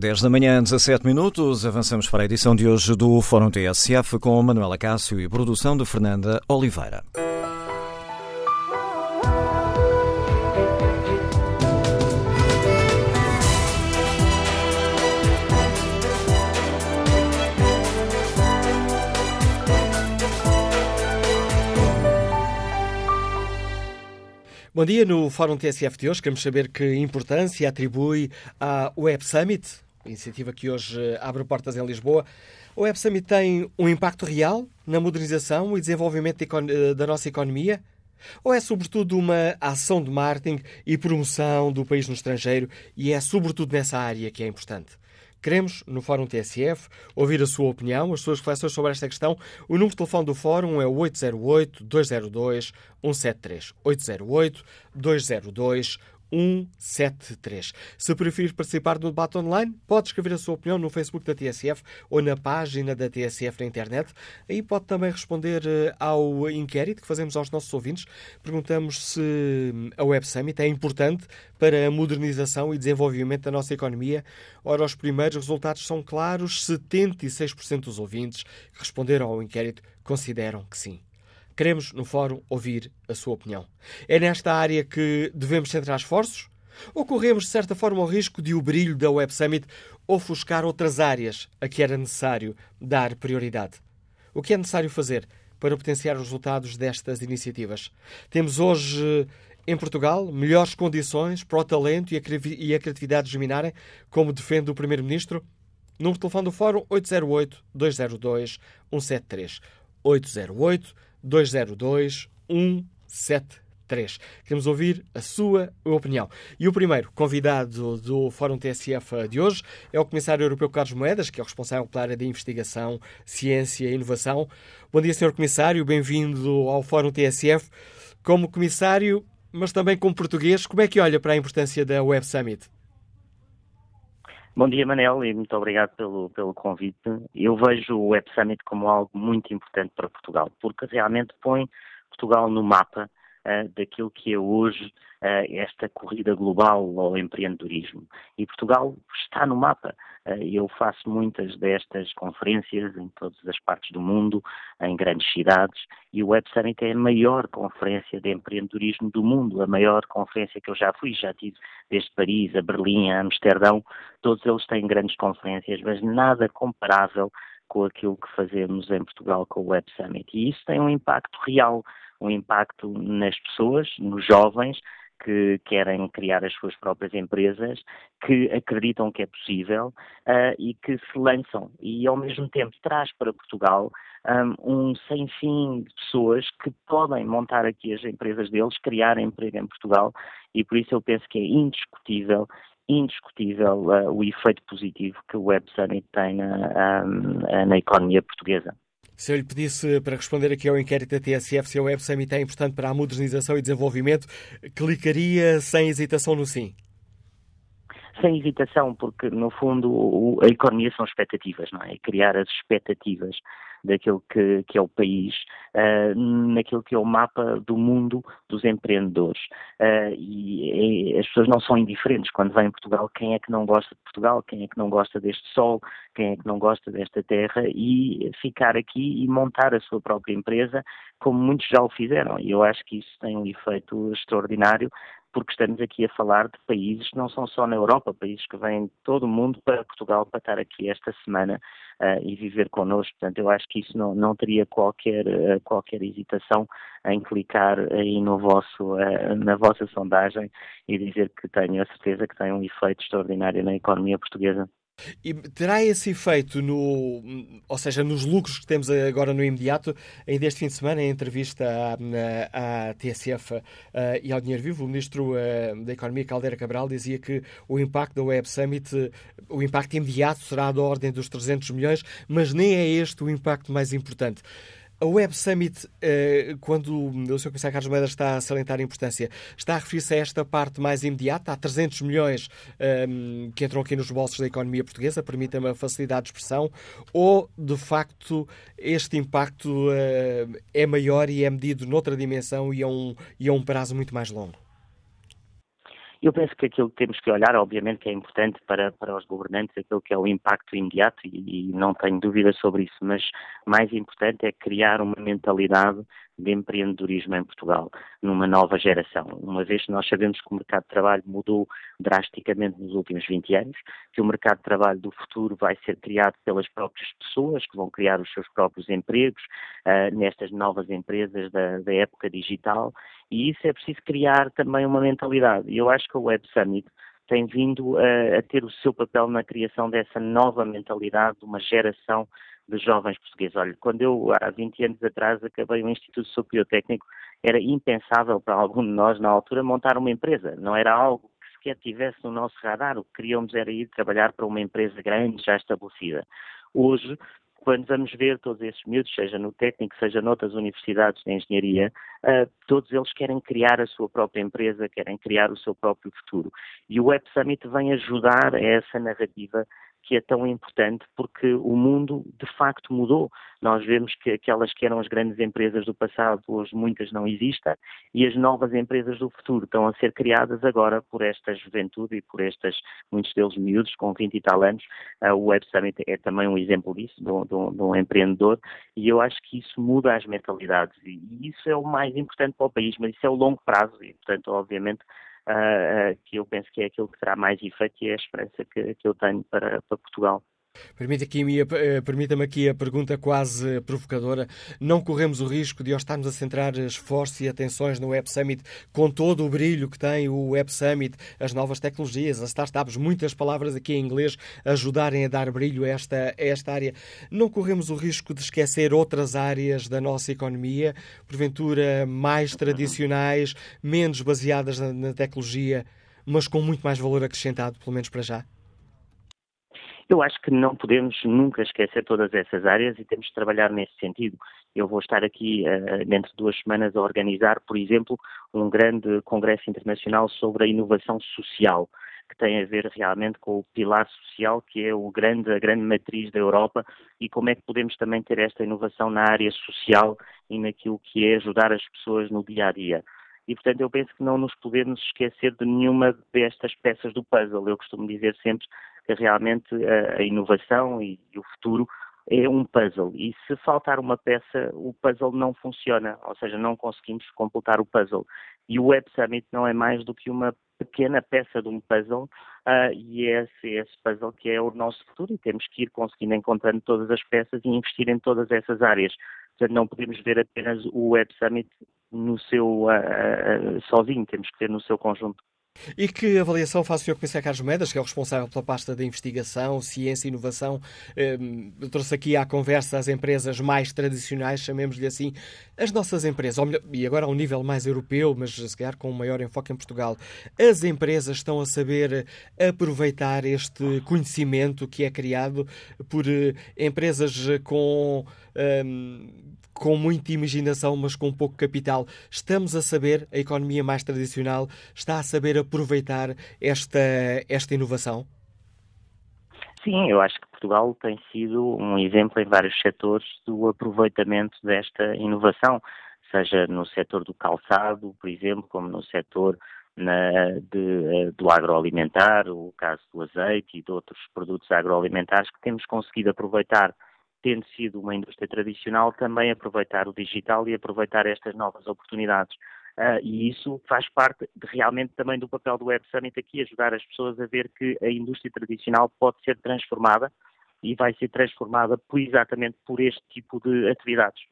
10 da manhã, 17 minutos. Avançamos para a edição de hoje do Fórum TSF com Manuela Cássio e produção de Fernanda Oliveira. Bom dia. No Fórum TSF de hoje queremos saber que importância atribui à Web Summit, iniciativa que hoje abre portas em Lisboa. O Web Summit tem um impacto real na modernização e desenvolvimento da nossa economia? Ou é sobretudo uma ação de marketing e promoção do país no estrangeiro e é sobretudo nessa área que é importante? Queremos, no Fórum TSF, ouvir a sua opinião, as suas reflexões sobre esta questão. O número de telefone do Fórum é o 808-202-173. 808-202-173. 173. Se preferir participar do debate online, pode escrever a sua opinião no Facebook da TSF ou na página da TSF na internet. Aí pode também responder eh, ao inquérito que fazemos aos nossos ouvintes. Perguntamos se a Web Summit é importante para a modernização e desenvolvimento da nossa economia. Ora, os primeiros resultados são claros: 76% dos ouvintes que responderam ao inquérito consideram que sim. Queremos, no Fórum, ouvir a sua opinião. É nesta área que devemos centrar esforços? Ou corremos, de certa forma, o risco de o brilho da Web Summit ofuscar outras áreas a que era necessário dar prioridade? O que é necessário fazer para potenciar os resultados destas iniciativas? Temos hoje em Portugal melhores condições para o talento e a criatividade germinarem, como defende o Primeiro-Ministro? Número de telefone do Fórum 808-202-173. 808 202 173. Queremos ouvir a sua opinião. E o primeiro convidado do Fórum TSF de hoje é o Comissário Europeu Carlos Moedas, que é o responsável pela área de investigação, ciência e inovação. Bom dia, Sr. Comissário, bem-vindo ao Fórum TSF. Como Comissário, mas também como português, como é que olha para a importância da Web Summit? Bom dia, Manel, e muito obrigado pelo, pelo convite. Eu vejo o Web Summit como algo muito importante para Portugal, porque realmente põe Portugal no mapa uh, daquilo que é hoje uh, esta corrida global ao empreendedorismo. E Portugal está no mapa. Uh, eu faço muitas destas conferências em todas as partes do mundo, em grandes cidades, e o Web Summit é a maior conferência de empreendedorismo do mundo, a maior conferência que eu já fui, já tive desde Paris a Berlim, a Amsterdão, todos eles têm grandes conferências, mas nada comparável com aquilo que fazemos em Portugal com o Web Summit. E isso tem um impacto real um impacto nas pessoas, nos jovens, que querem criar as suas próprias empresas, que acreditam que é possível uh, e que se lançam. E, ao mesmo tempo, traz para Portugal um, um sem fim de pessoas que podem montar aqui as empresas deles, criar emprego em Portugal. E por isso eu penso que é indiscutível indiscutível uh, o efeito positivo que o Web Summit tem na, um, na economia portuguesa. Se eu lhe pedisse para responder aqui ao inquérito da TSF se a Web Summit é importante para a modernização e desenvolvimento, clicaria sem hesitação no sim? Sem hesitação, porque no fundo a economia são expectativas, não é? Criar as expectativas daquilo que, que é o país, uh, naquilo que é o mapa do mundo dos empreendedores. Uh, e, e, as pessoas não são indiferentes quando vêm em Portugal. Quem é que não gosta de Portugal? Quem é que não gosta deste sol? Quem é que não gosta desta terra? E ficar aqui e montar a sua própria empresa, como muitos já o fizeram. E eu acho que isso tem um efeito extraordinário porque estamos aqui a falar de países que não são só na Europa, países que vêm de todo o mundo para Portugal para estar aqui esta semana uh, e viver connosco. Portanto, eu acho que isso não, não teria qualquer, uh, qualquer hesitação em clicar aí no vosso, uh, na vossa sondagem e dizer que tenho a certeza que tem um efeito extraordinário na economia portuguesa. E terá esse efeito no, ou seja, nos lucros que temos agora no imediato? Ainda este fim de semana, em entrevista à, à TSF uh, e ao Dinheiro Vivo, o Ministro uh, da Economia, Caldeira Cabral, dizia que o impacto da Web Summit, uh, o impacto imediato será da ordem dos 300 milhões, mas nem é este o impacto mais importante. A Web Summit, eh, quando o Sr. Comissário Carlos Moedas está a salientar a importância, está a referir-se a esta parte mais imediata? Há 300 milhões ehm, que entram aqui nos bolsos da economia portuguesa, permita-me a facilidade de expressão, ou, de facto, este impacto eh, é maior e é medido noutra dimensão e a um, e a um prazo muito mais longo? Eu penso que aquilo que temos que olhar, obviamente, que é importante para, para os governantes, aquilo que é o impacto imediato, e, e não tenho dúvida sobre isso, mas mais importante é criar uma mentalidade de empreendedorismo em Portugal, numa nova geração. Uma vez que nós sabemos que o mercado de trabalho mudou drasticamente nos últimos 20 anos, que o mercado de trabalho do futuro vai ser criado pelas próprias pessoas, que vão criar os seus próprios empregos uh, nestas novas empresas da, da época digital, e isso é preciso criar também uma mentalidade. E eu acho que o Web Summit tem vindo a, a, ter o seu papel na criação dessa nova mentalidade de uma geração de jovens portugueses. Olha, quando eu, há 20 anos atrás, acabei o Instituto Superior Técnico, era impensável para algum de nós, na altura, montar uma empresa. Não era algo que sequer tivesse no nosso radar. O que queríamos era ir trabalhar para uma empresa grande, já estabelecida. Hoje, quando vamos ver todos esses miúdos, seja no técnico, seja noutras universidades de engenharia, uh, todos eles querem criar a sua própria empresa, querem criar o seu próprio futuro. E o Web Summit vem ajudar a essa narrativa que é tão importante porque o mundo de facto mudou. Nós vemos que aquelas que eram as grandes empresas do passado, hoje muitas não existem, e as novas empresas do futuro estão a ser criadas agora por esta juventude e por estas, muitos deles miúdos, com 20 e tal anos. Uh, o Web Summit é também um exemplo disso, de um, de, um, de um, empreendedor, e eu acho que isso muda as mentalidades, e isso é o mais importante para o país, mas isso é o longo prazo, e portanto, obviamente, que eu penso que é aquilo que terá mais efeito e é a esperança que, que eu tenho para, para Portugal. Eh, permita-me aqui a pergunta quase provocadora. Não corremos o risco de, ao estarmos a centrar esforços e atenções no Web Summit, com todo o brilho que tem o Web Summit, as novas tecnologias, as startups, muitas palavras aqui em inglês, ajudarem a dar brilho a esta, a esta área, não corremos o risco de esquecer outras áreas da nossa economia, porventura mais tradicionais, menos baseadas na, na tecnologia, mas com muito mais valor acrescentado, pelo menos para já? Eu acho que não podemos nunca esquecer todas essas áreas e temos de trabalhar nesse sentido. Eu vou estar aqui uh, dentro de duas semanas a organizar, por exemplo, um grande congresso internacional sobre a inovação social, que tem a ver realmente com o pilar social, que é o grande, a grande matriz da Europa, e como é que podemos também ter esta inovação na área social e naquilo que é ajudar as pessoas no dia a dia. E, portanto, eu penso que não nos podemos esquecer de nenhuma destas peças do puzzle. Eu costumo dizer sempre que realmente a, inovação e, o futuro é um puzzle e se faltar uma peça, o puzzle não funciona, ou seja, não conseguimos completar o puzzle. E o Web Summit não é mais do que uma pequena peça de um puzzle uh, e é esse, esse puzzle que é o nosso futuro e temos que ir conseguindo encontrando todas as peças e investir em todas essas áreas. Portanto, não podemos ver apenas o Web Summit no seu uh, uh, sozinho, temos que ver no seu conjunto. E que avaliação faz o Sr. Comissário Carlos Moedas, que é o responsável pela pasta da investigação, ciência e inovação? Eu trouxe aqui à conversa as empresas mais tradicionais, chamemos-lhe assim, as nossas empresas, e agora a um nível mais europeu, mas se calhar com um maior enfoque em Portugal. As empresas estão a saber aproveitar este conhecimento que é criado por eh, empresas com ehm, com muita imaginação, mas com pouco capital. Estamos a saber, a economia mais tradicional está a saber aproveitar esta, esta inovação? Sim, eu acho que Portugal tem sido um exemplo em vários setores do aproveitamento desta inovação, seja no setor do calçado, por exemplo, como no setor na, de, eh, do agroalimentar, o caso do azeite e de outros produtos agroalimentares que temos conseguido aproveitar tendo sido uma indústria tradicional, também aproveitar o digital e aproveitar estas novas oportunidades. Uh, e isso faz parte de, realmente também do papel do Web Summit aqui, ajudar as pessoas a ver que a indústria tradicional pode ser transformada e vai ser transformada por, exatamente por este tipo de atividades.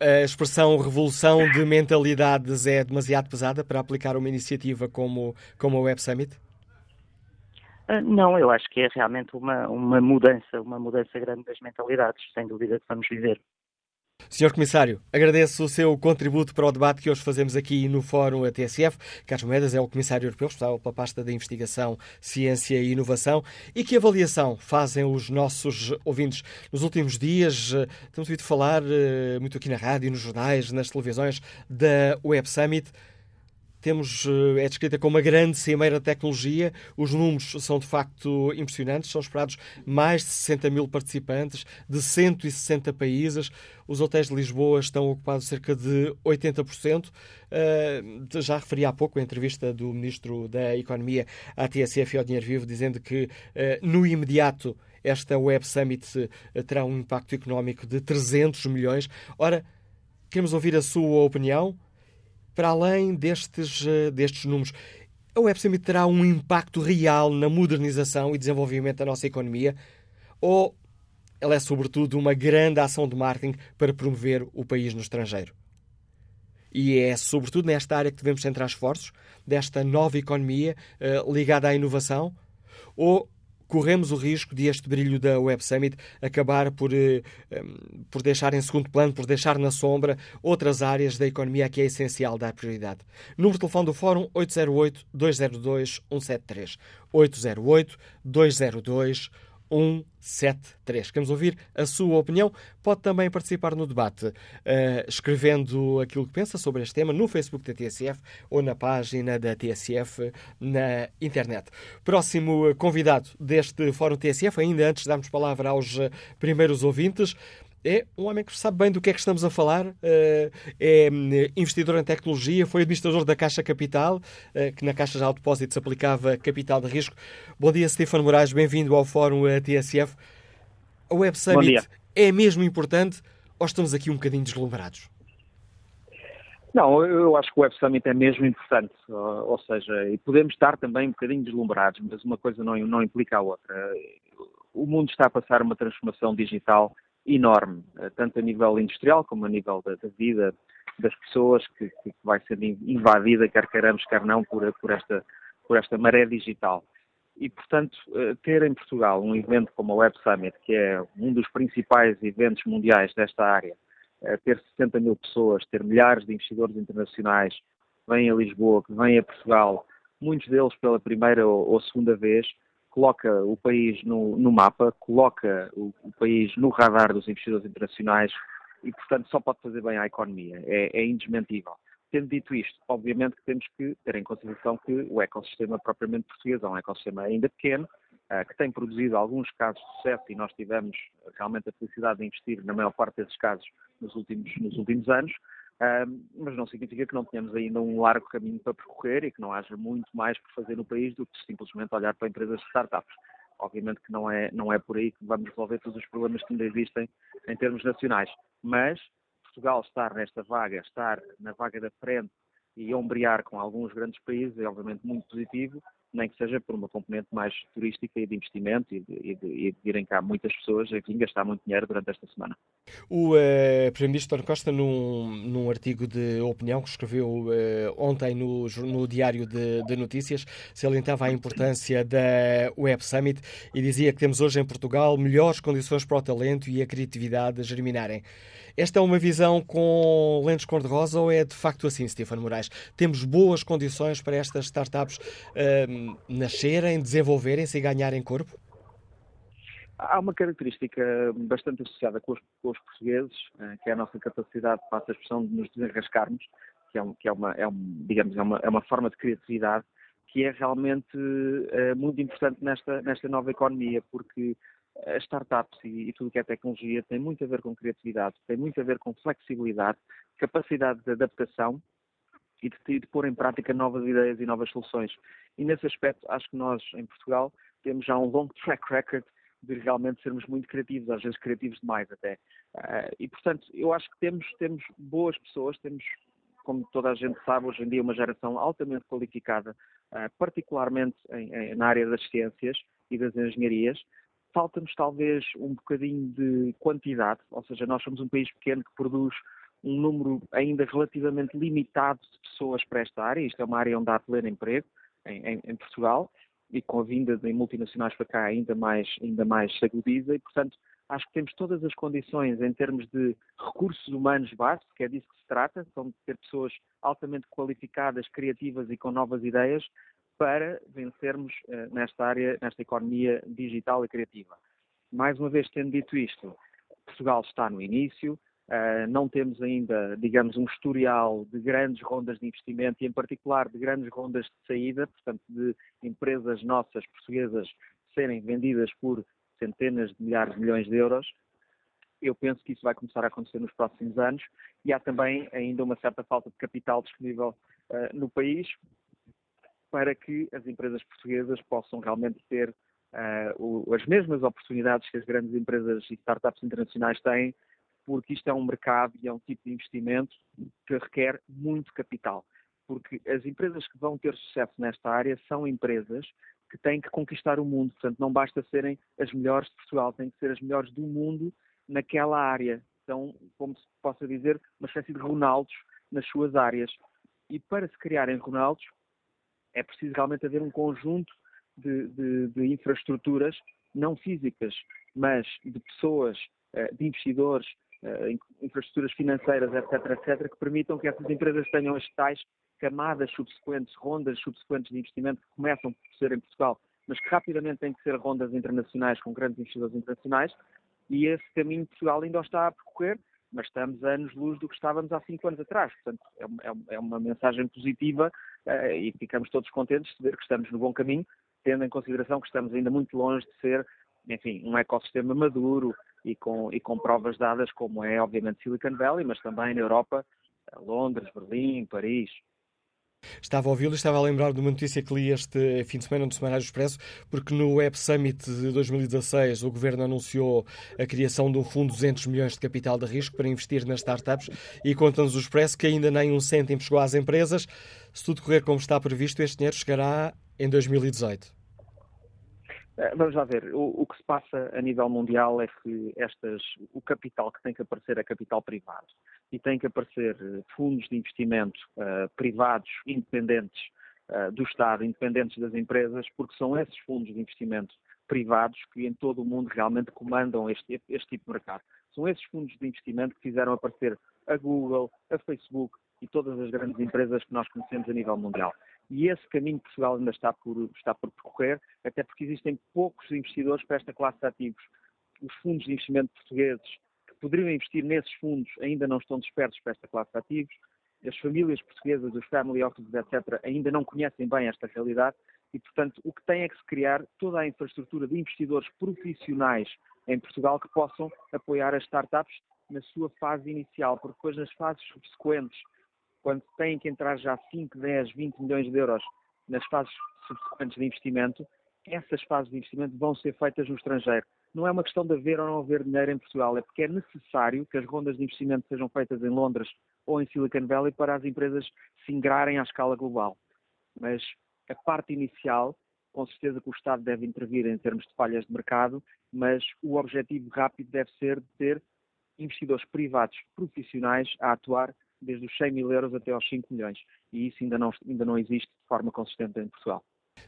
A expressão revolução de mentalidades é demasiado pesada para aplicar uma iniciativa como, como a Web Summit? Ah, não, eu acho que é realmente uma, uma mudança, uma mudança grande das mentalidades, sem dúvida que vamos viver. Senhor Comissário, agradeço o seu contributo para o debate que hoje fazemos aqui no Fórum ATSF. Carlos Moedas é o Comissário Europeu responsável pela pasta da Investigação, Ciência e Inovação. E que avaliação fazem os nossos ouvintes? Nos últimos dias, eh, temos ouvido falar eh, muito aqui na rádio, nos jornais, nas televisões, da Web Summit. Temos, é descrita como uma grande cimeira de tecnologia. Os números são de facto impressionantes. São esperados mais de 60 mil participantes de 160 países. Os hotéis de Lisboa estão ocupados cerca de 80%. Uh, já referi há pouco a entrevista do Ministro da Economia à TSF e ao Dinheiro Vivo, dizendo que uh, no imediato esta Web Summit terá um impacto económico de 300 milhões. Ora, queremos ouvir a sua opinião para além destes, destes números. A Web Summit terá um impacto real na modernização e desenvolvimento da nossa economia ou ela é, sobretudo, uma grande ação de marketing para promover o país no estrangeiro? E é, sobretudo, nesta área que devemos centrar esforços, desta nova economia uh, ligada à inovação? Ou corremos o risco de este brilho da Web Summit acabar por, um, por deixar em segundo plano, por deixar na sombra outras áreas da economia que é essencial dar prioridade? Número de telefone do Fórum 808-202-173. 808-202-173. 173. Queremos ouvir a sua opinião. Pode também participar no debate, uh, escrevendo aquilo que pensa sobre este tema no Facebook da TSF ou na página da TSF na internet. Próximo convidado deste Fórum TSF, ainda antes de darmos palavra aos primeiros ouvintes, é um homem que sabe bem do que é que estamos a falar, eh, é hum, investidor em tecnologia, foi administrador da Caixa Capital, eh, que na Caixa já ao depósito se aplicava capital de risco. Bom dia, Stefano Moraes, bem-vindo ao Fórum eh, TSF. A Web Summit é mesmo importante ou estamos aqui um bocadinho deslumbrados? Não, eu acho que o Web Summit é mesmo importante, ou seja, e podemos estar também um bocadinho deslumbrados, mas uma coisa não, não implica a outra. O mundo está a passar uma transformação digital enorme, eh, tanto a nível industrial como a nível da, da vida das pessoas, que, que, vai ser invadida, quer queiramos, quer não, por, por, esta, por esta maré digital. E, portanto, eh, ter em Portugal um evento como a Web Summit, que é um dos principais eventos mundiais desta área, eh, ter 60 mil pessoas, ter milhares de investidores internacionais que vêm a Lisboa, que vêm a Portugal, muitos deles pela primeira ou segunda vez, coloca o país no, no mapa, coloca o, o, país no radar dos investidores internacionais e, portanto, só pode fazer bem à economia. É, é indesmentível. Tendo dito isto, obviamente que temos que ter em consideração que o ecossistema propriamente português é um ecossistema ainda pequeno, uh, que tem produzido alguns casos de sucesso e nós tivemos realmente a felicidade de investir na maior parte desses casos nos últimos, nos últimos anos, mas não significa que não tenhamos ainda um largo caminho para percorrer e que não haja muito mais por fazer no país do que simplesmente olhar para empresas de startups. Obviamente que não é, não é por aí que vamos resolver todos os problemas que ainda existem em termos nacionais, mas Portugal estar nesta vaga, estar na vaga da frente e ombrear com alguns grandes países é obviamente muito positivo nem que seja por uma componente mais turística e de investimento e de, e de, e de virem cá muitas pessoas vir gastar muito dinheiro durante esta semana. O uh, Primeiro-Ministro António Costa, num, num artigo de opinião que escreveu uh, ontem no, no Diário de, de, Notícias, salientava a importância da Web Summit e dizia que temos hoje em Portugal melhores condições para o talento e a criatividade germinarem. Esta é uma visão com lentes cor-de-rosa ou é de facto assim, Stefano Moraes? Temos boas condições para estas startups uh, nascerem, desenvolverem-se e ganharem corpo? Há uma característica bastante associada com os, com os portugueses, uh, que é a nossa capacidade, passa a expressão, de nos desenrascarmos, que é, um, que é, uma, é um, digamos, é uma, é uma forma de criatividade que é realmente uh, muito importante nesta, nesta nova economia, porque as startups e, e tudo que é tecnologia tem muito a ver com criatividade, tem muito a ver com flexibilidade, capacidade de adaptação e de, de, pôr em prática novas ideias e novas soluções. E nesse aspecto, acho que nós, em Portugal, temos já um longo track record de realmente sermos muito criativos, às vezes criativos demais até. Uh, e, portanto, eu acho que temos, temos boas pessoas, temos, como toda a gente sabe, hoje em dia uma geração altamente qualificada, uh, particularmente em, em, na área das ciências e das engenharias, falta-nos talvez um bocadinho de quantidade, ou seja, nós somos um país pequeno que produz um número ainda relativamente limitado de pessoas para esta área, isto é uma área onde há pleno emprego em, em, em Portugal, e com a vinda de multinacionais para cá ainda mais, ainda mais se agudiza, e portanto acho que temos todas as condições em termos de recursos humanos básicos, que é disso que se trata, são de ter pessoas altamente qualificadas, criativas e com novas ideias, para vencermos uh, nesta área, nesta economia digital e criativa. Mais uma vez, tendo dito isto, Portugal está no início, Uh, não temos ainda, digamos, um historial de grandes rondas de investimento e, em particular, de grandes rondas de saída, portanto, de empresas nossas portuguesas serem vendidas por centenas de milhares de milhões de euros. Eu penso que isso vai começar a acontecer nos próximos anos e há também ainda uma certa falta de capital disponível uh, no país para que as empresas portuguesas possam realmente ter uh, o, as mesmas oportunidades que as grandes empresas e startups internacionais têm porque isto é um mercado e é um tipo de investimento que requer muito capital. Porque as empresas que vão ter sucesso nesta área são empresas que têm que conquistar o mundo. Portanto, não basta serem as melhores de Portugal, têm que ser as melhores do mundo naquela área. Então, como se possa dizer, uma espécie de Ronaldos nas suas áreas. E para se criarem Ronaldos, é preciso realmente haver um conjunto de, de, de infraestruturas, não físicas, mas de pessoas, eh, de investidores, eh, infraestruturas financeiras, etc., etc., que permitam que essas empresas tenham as tais camadas subsequentes, rondas subsequentes de investimento que começam por ser em Portugal, mas que rapidamente têm que ser rondas internacionais com grandes investidores internacionais, e esse caminho Portugal ainda está a percorrer, mas estamos a anos-luz do que estávamos há cinco anos atrás. Portanto, é, é uma mensagem positiva uh, e ficamos todos contentes de ver que estamos no bom caminho, tendo em consideração que estamos ainda muito longe de ser, enfim, um ecossistema maduro, e com, e com provas dadas, como é obviamente Silicon Valley, mas também na Europa, Londres, Berlim, Paris. Estava a ouvi-lo e estava a lembrar de uma notícia que li este fim de semana no Semanário Expresso, porque no Web Summit de 2016 o Governo anunciou a criação de um fundo de 200 milhões de capital de risco para investir nas startups e conta-nos o Expresso que ainda nem um cêntimo chegou às empresas. Se tudo correr como está previsto, este dinheiro chegará em 2018. Eh, vamos lá ver, o, o, que se passa a nível mundial é que estas, o capital que tem que aparecer é capital privado e tem que aparecer eh, fundos de investimento uh, privados, independentes uh, do Estado, independentes das empresas, porque são esses fundos de investimento privados que em todo o mundo realmente comandam este, este tipo de mercado. São esses fundos de investimento que fizeram aparecer a Google, a Facebook e todas as grandes empresas que nós conhecemos a nível mundial. E esse caminho que Portugal ainda está por, está por percorrer, até porque existem poucos investidores para esta classe de ativos. Os fundos de investimento portugueses poderiam investir nesses fundos ainda não estão despertos para esta classe de ativos. As famílias portuguesas, os family offices, etc., ainda não conhecem bem esta realidade e, portanto, o que tem é que se criar toda a infraestrutura de investidores profissionais em Portugal que possam apoiar as startups na sua fase inicial, porque depois nas fases subsequentes quando têm que entrar já 5, 10, 20 milhões de euros nas fases subsequentes de investimento, essas fases de investimento vão ser feitas no estrangeiro. Não é uma questão de haver ou não haver dinheiro em Portugal, é porque é necessário que as rondas de investimento sejam feitas em Londres ou em Silicon Valley para as empresas se ingrarem à escala global. Mas a parte inicial, com certeza que o Estado deve intervir em termos de falhas de mercado, mas o objetivo rápido deve ser de ter investidores privados profissionais a atuar desde os 100 mil euros até aos 5 milhões. E isso ainda não, ainda não existe de forma consistente em Portugal.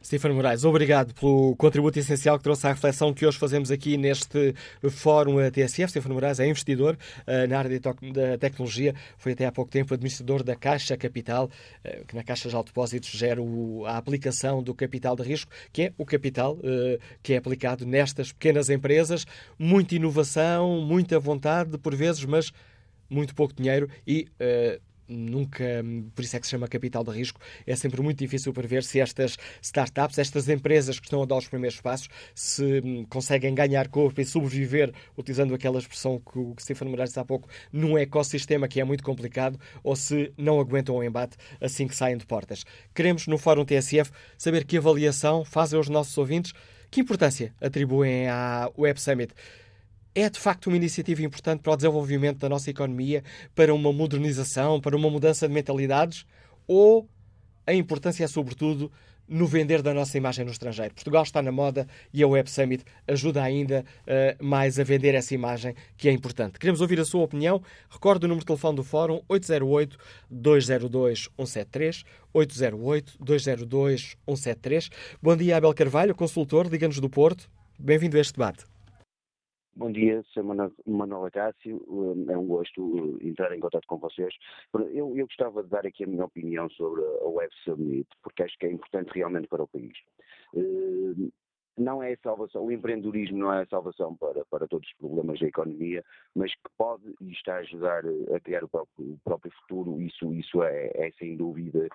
Stefano Moraes, obrigado pelo contributo essencial que trouxe à reflexão que hoje fazemos aqui neste fórum TSF. Stefano Moraes é investidor uh, na área da tecnologia, foi até há pouco tempo administrador da Caixa Capital, uh, que na Caixa de Depósitos gera a aplicação do capital de risco, que é o capital uh, que é aplicado nestas pequenas empresas. Muita inovação, muita vontade, por vezes, mas muito pouco dinheiro e nunca, por isso é que se chama capital de risco, é sempre muito difícil prever se estas startups, estas empresas que estão a dar os primeiros passos, se hum, conseguem ganhar corpo e sobreviver, utilizando aquela expressão que o Stefano Moraes disse há pouco, num ecossistema que é muito complicado, ou se não aguentam o embate assim que saem de portas. Queremos, no Fórum TSF, saber que avaliação fazem os nossos ouvintes, que importância atribuem à Web Summit é de facto uma iniciativa importante para o desenvolvimento da nossa economia, para uma modernização, para uma mudança de mentalidades? Ou a importância é, sobretudo, no vender da nossa imagem no estrangeiro. Portugal está na moda e a Web Summit ajuda ainda uh, mais a vender essa imagem que é importante. Queremos ouvir a sua opinião. Recorde o número de telefone do Fórum 808-202-173. 808-202-173. Bom dia, Abel Carvalho, consultor, diga-nos do Porto. Bem-vindo a este debate. Bom dia, sou Manuel Acácio, hum, é um gosto hum, entrar em contato com vocês. Eu, eu, gostava de dar aqui a minha opinião sobre a Web Summit, porque acho que é importante realmente para o país. Hum, não é a salvação, o empreendedorismo não é a salvação para, para todos os problemas da economia, mas que pode e está a ajudar a criar o próprio, o próprio futuro, isso, isso é, é sem dúvida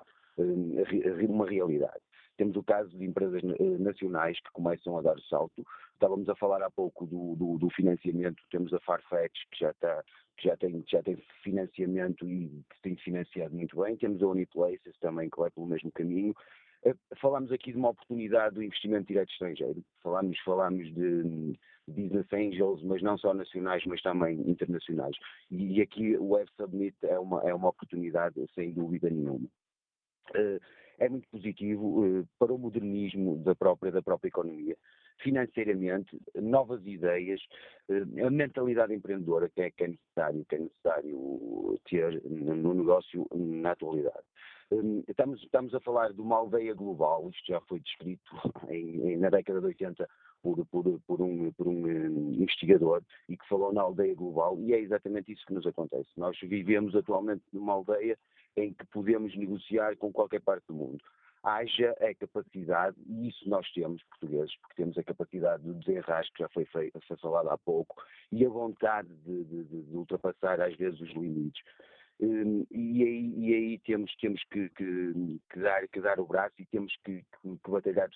uma realidade. Temos o caso de empresas nacionais que começam a dar o salto. Estávamos a falar há pouco do, do, do financiamento, temos a Farfetch, que já, está, que já, tem, já tem financiamento e que tem financiado muito bem. Temos a Uniplaces também, que vai pelo mesmo caminho. Eh, falámos aqui de uma oportunidade do investimento direto estrangeiro. Falámos, falámos de business angels, mas não só nacionais, mas também internacionais. E aqui o Web Submit é uma, é uma oportunidade, sem dúvida nenhuma. Eh, é muito positivo eh, para o modernismo da própria, da própria economia. Financeiramente, novas ideias, a mentalidade empreendedora que é, que é necessário, que é necessário ter no negócio na atualidade. Hum, estamos, estamos a falar de uma aldeia global, isto já foi descrito em, na década de 80 por, por, por, um, por um investigador e que falou na aldeia global, e é exatamente isso que nos acontece. Nós vivemos atualmente numa aldeia em que podemos negociar com qualquer parte do mundo. Haja a capacidade, e isso nós temos, portugueses, porque temos a capacidade de desenrasque, que já foi, feito, foi falado há pouco, e a vontade de, de, de ultrapassar às vezes os limites. Hum, e aí, e aí temos, temos que, que, que, dar, que dar o braço e temos que batalhar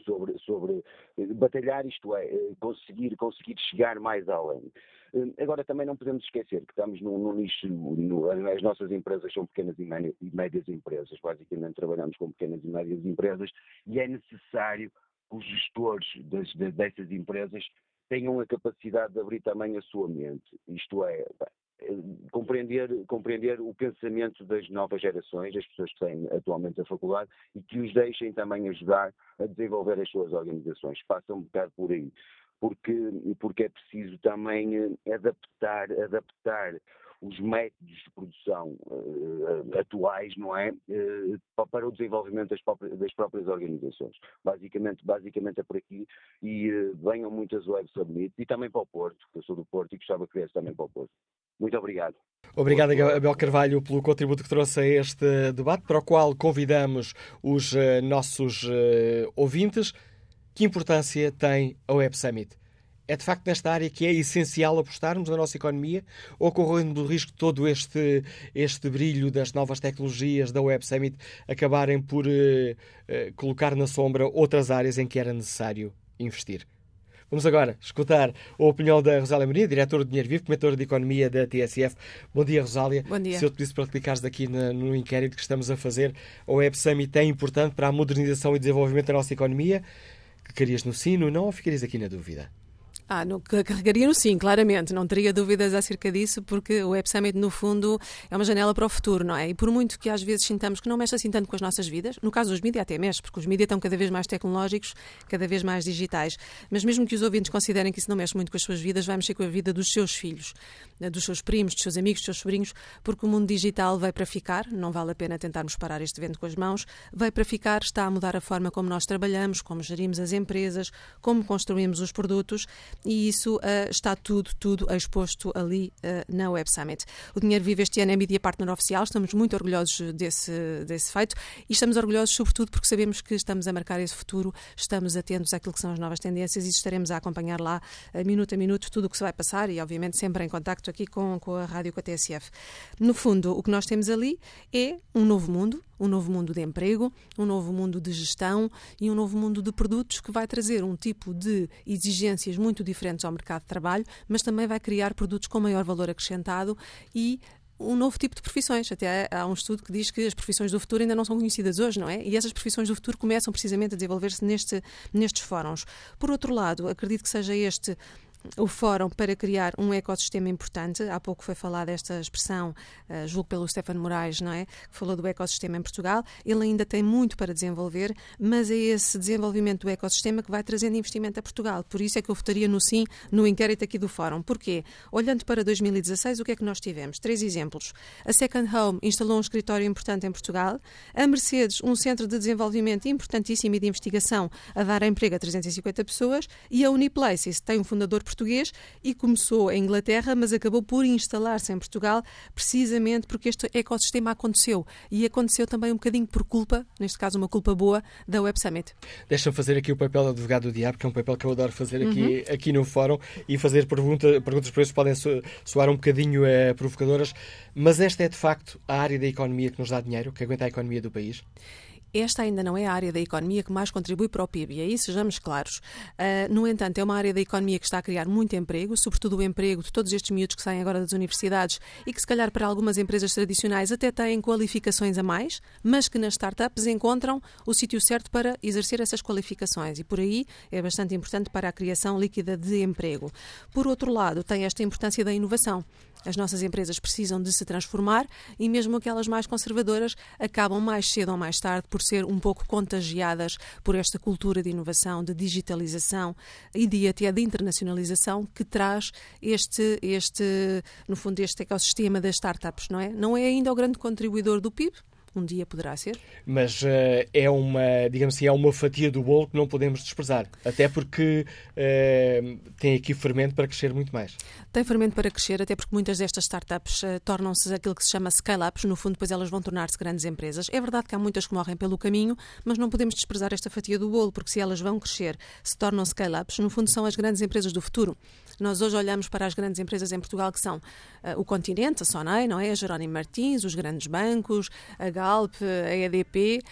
sobre, sobre batalhar, isto é, eh, conseguir, conseguir chegar mais além. Hum, agora também não podemos esquecer que estamos num, num nicho, no, as nossas empresas são pequenas e médias empresas, basicamente trabalhamos com pequenas e médias empresas e é necessário que os gestores das, dessas empresas tenham a capacidade de abrir também a sua mente. Isto é, compreender, compreender o pensamento das novas gerações, das pessoas que têm atualmente a faculdade, e que os deixem também ajudar a desenvolver as suas organizações. Passa um bocado por aí. Porque, porque é preciso também eh, adaptar, adaptar os métodos de produção uh, atuais, não é, uh, para o desenvolvimento das próprias, das próprias, organizações. Basicamente, basicamente é por aqui e uh, venham muitas web submits e também para o Porto, que eu sou do Porto e gostava que viesse também para o Porto. Muito obrigado. Obrigado, Abel Carvalho, pelo contributo que trouxe a este debate, para o qual convidamos os nossos ouvintes. Que importância tem a Web Summit? É de facto nesta área que é essencial apostarmos na nossa economia ou correndo o risco de todo este, este brilho das novas tecnologias da Web Summit acabarem por uh, uh, colocar na sombra outras áreas em que era necessário investir? Vamos agora escutar a opinião da Rosália Maria, diretora de Dinheiro Vivo, comentadora de Economia da TSF. Bom dia, Rosália. Bom dia. Se eu te pedisse para clicares aqui na, no inquérito que estamos a fazer, a Web Summit é importante para a modernização e desenvolvimento da nossa economia? Clicarias no sim, no não ou ficarias aqui na dúvida? Ah, no, carregaria no sim, claramente. Não teria dúvidas acerca disso, porque o Web Summit, no fundo, é uma janela para o futuro, não é? E por muito que às vezes sintamos que não mexe assim tanto com as nossas vidas, no caso dos mídias até mexe, porque os mídias estão cada vez mais tecnológicos, cada vez mais digitais. Mas mesmo que os ouvintes considerem que isso não mexe muito com as suas vidas, vai mexer com a vida dos seus filhos, né, dos seus primos, dos seus amigos, dos seus sobrinhos, porque o mundo digital vai para ficar, não vale a pena tentarmos parar este vento com as mãos, vai para ficar, está a mudar a forma como nós trabalhamos, como gerimos as empresas, como construímos os produtos, e isso uh, está tudo, tudo exposto ali uh, na Web Summit. O Dinheiro Vive este ano é Media Partner Oficial, estamos muito orgulhosos desse, desse feito e estamos orgulhosos sobretudo porque sabemos que estamos a marcar esse futuro, estamos atentos àquilo que são as novas tendências e estaremos a acompanhar lá, uh, minuto a minuto, tudo o que se vai passar e, obviamente, sempre em contacto aqui com, com a rádio, com a TSF. No fundo, o que nós temos ali é um novo mundo, um novo mundo de emprego, um novo mundo de gestão e um novo mundo de produtos que vai trazer um tipo de exigências muito diferentes ao mercado de trabalho, mas também vai criar produtos com maior valor acrescentado e um novo tipo de profissões. Até há um estudo que diz que as profissões do futuro ainda não são conhecidas hoje, não é? E essas profissões do futuro começam precisamente a desenvolver-se neste, nestes fóruns. Por outro lado, acredito que seja este o fórum para criar um ecossistema importante. Há pouco foi falada esta expressão, uh, julgo pelo Stefano Moraes, não é? Que falou do ecossistema em Portugal. Ele ainda tem muito para desenvolver, mas é esse desenvolvimento do ecossistema que vai trazendo investimento a Portugal. Por isso é que eu votaria no sim no inquérito aqui do fórum. Porquê? Olhando para 2016, o que é que nós tivemos? Três exemplos. A Second Home instalou um escritório importante em Portugal. A Mercedes, um centro de desenvolvimento importantíssimo e de investigação a dar emprego a 350 pessoas. E a Uniplaces tem um fundador português e começou em Inglaterra, mas acabou por instalar-se em Portugal, precisamente porque este ecossistema aconteceu. E aconteceu também um bocadinho por culpa, neste caso uma culpa boa, da Web Summit. Deixa-me fazer aqui o papel de advogado do diabo, que é um papel que eu adoro fazer aqui, uhum. aqui no fórum, e fazer pergunta, perguntas por isso podem soar um bocadinho eh, provocadoras, mas esta é de facto a área da economia que nos dá dinheiro, que aguenta a economia do país? Esta ainda não é a área da economia que mais contribui para o PIB, e aí sejamos claros. Uh, no entanto, é uma área da economia que está a criar muito emprego, sobretudo o emprego de todos estes miúdos que saem agora das universidades e que, se calhar, para algumas empresas tradicionais até têm qualificações a mais, mas que nas startups encontram o sítio certo para exercer essas qualificações. E por aí é bastante importante para a criação líquida de emprego. Por outro lado, tem esta importância da inovação. As nossas empresas precisam de se transformar e mesmo aquelas mais conservadoras acabam mais cedo ou mais tarde por ser um pouco contagiadas por esta cultura de inovação, de digitalização e de até de internacionalização que traz este, este no fundo, este ecossistema das startups, não é? Não é ainda o grande contribuidor do PIB, um dia poderá ser. Mas uh, é uma, digamos assim, é uma fatia do bolo que não podemos desprezar, até porque uh, tem aqui fermento para crescer muito mais. Tem fermento para crescer, até porque muitas destas startups uh, tornam-se aquilo que se chama scale-ups, no fundo depois elas vão tornar-se grandes empresas. É verdade que há muitas que morrem pelo caminho, mas não podemos desprezar esta fatia do bolo, porque se elas vão crescer, se tornam scale-ups, no fundo são as grandes empresas do futuro. Nós hoje olhamos para as grandes empresas em Portugal que são uh, o Continente, a Sonei, não é? A Jerónimo Martins, os grandes bancos, a Galp, a EDP,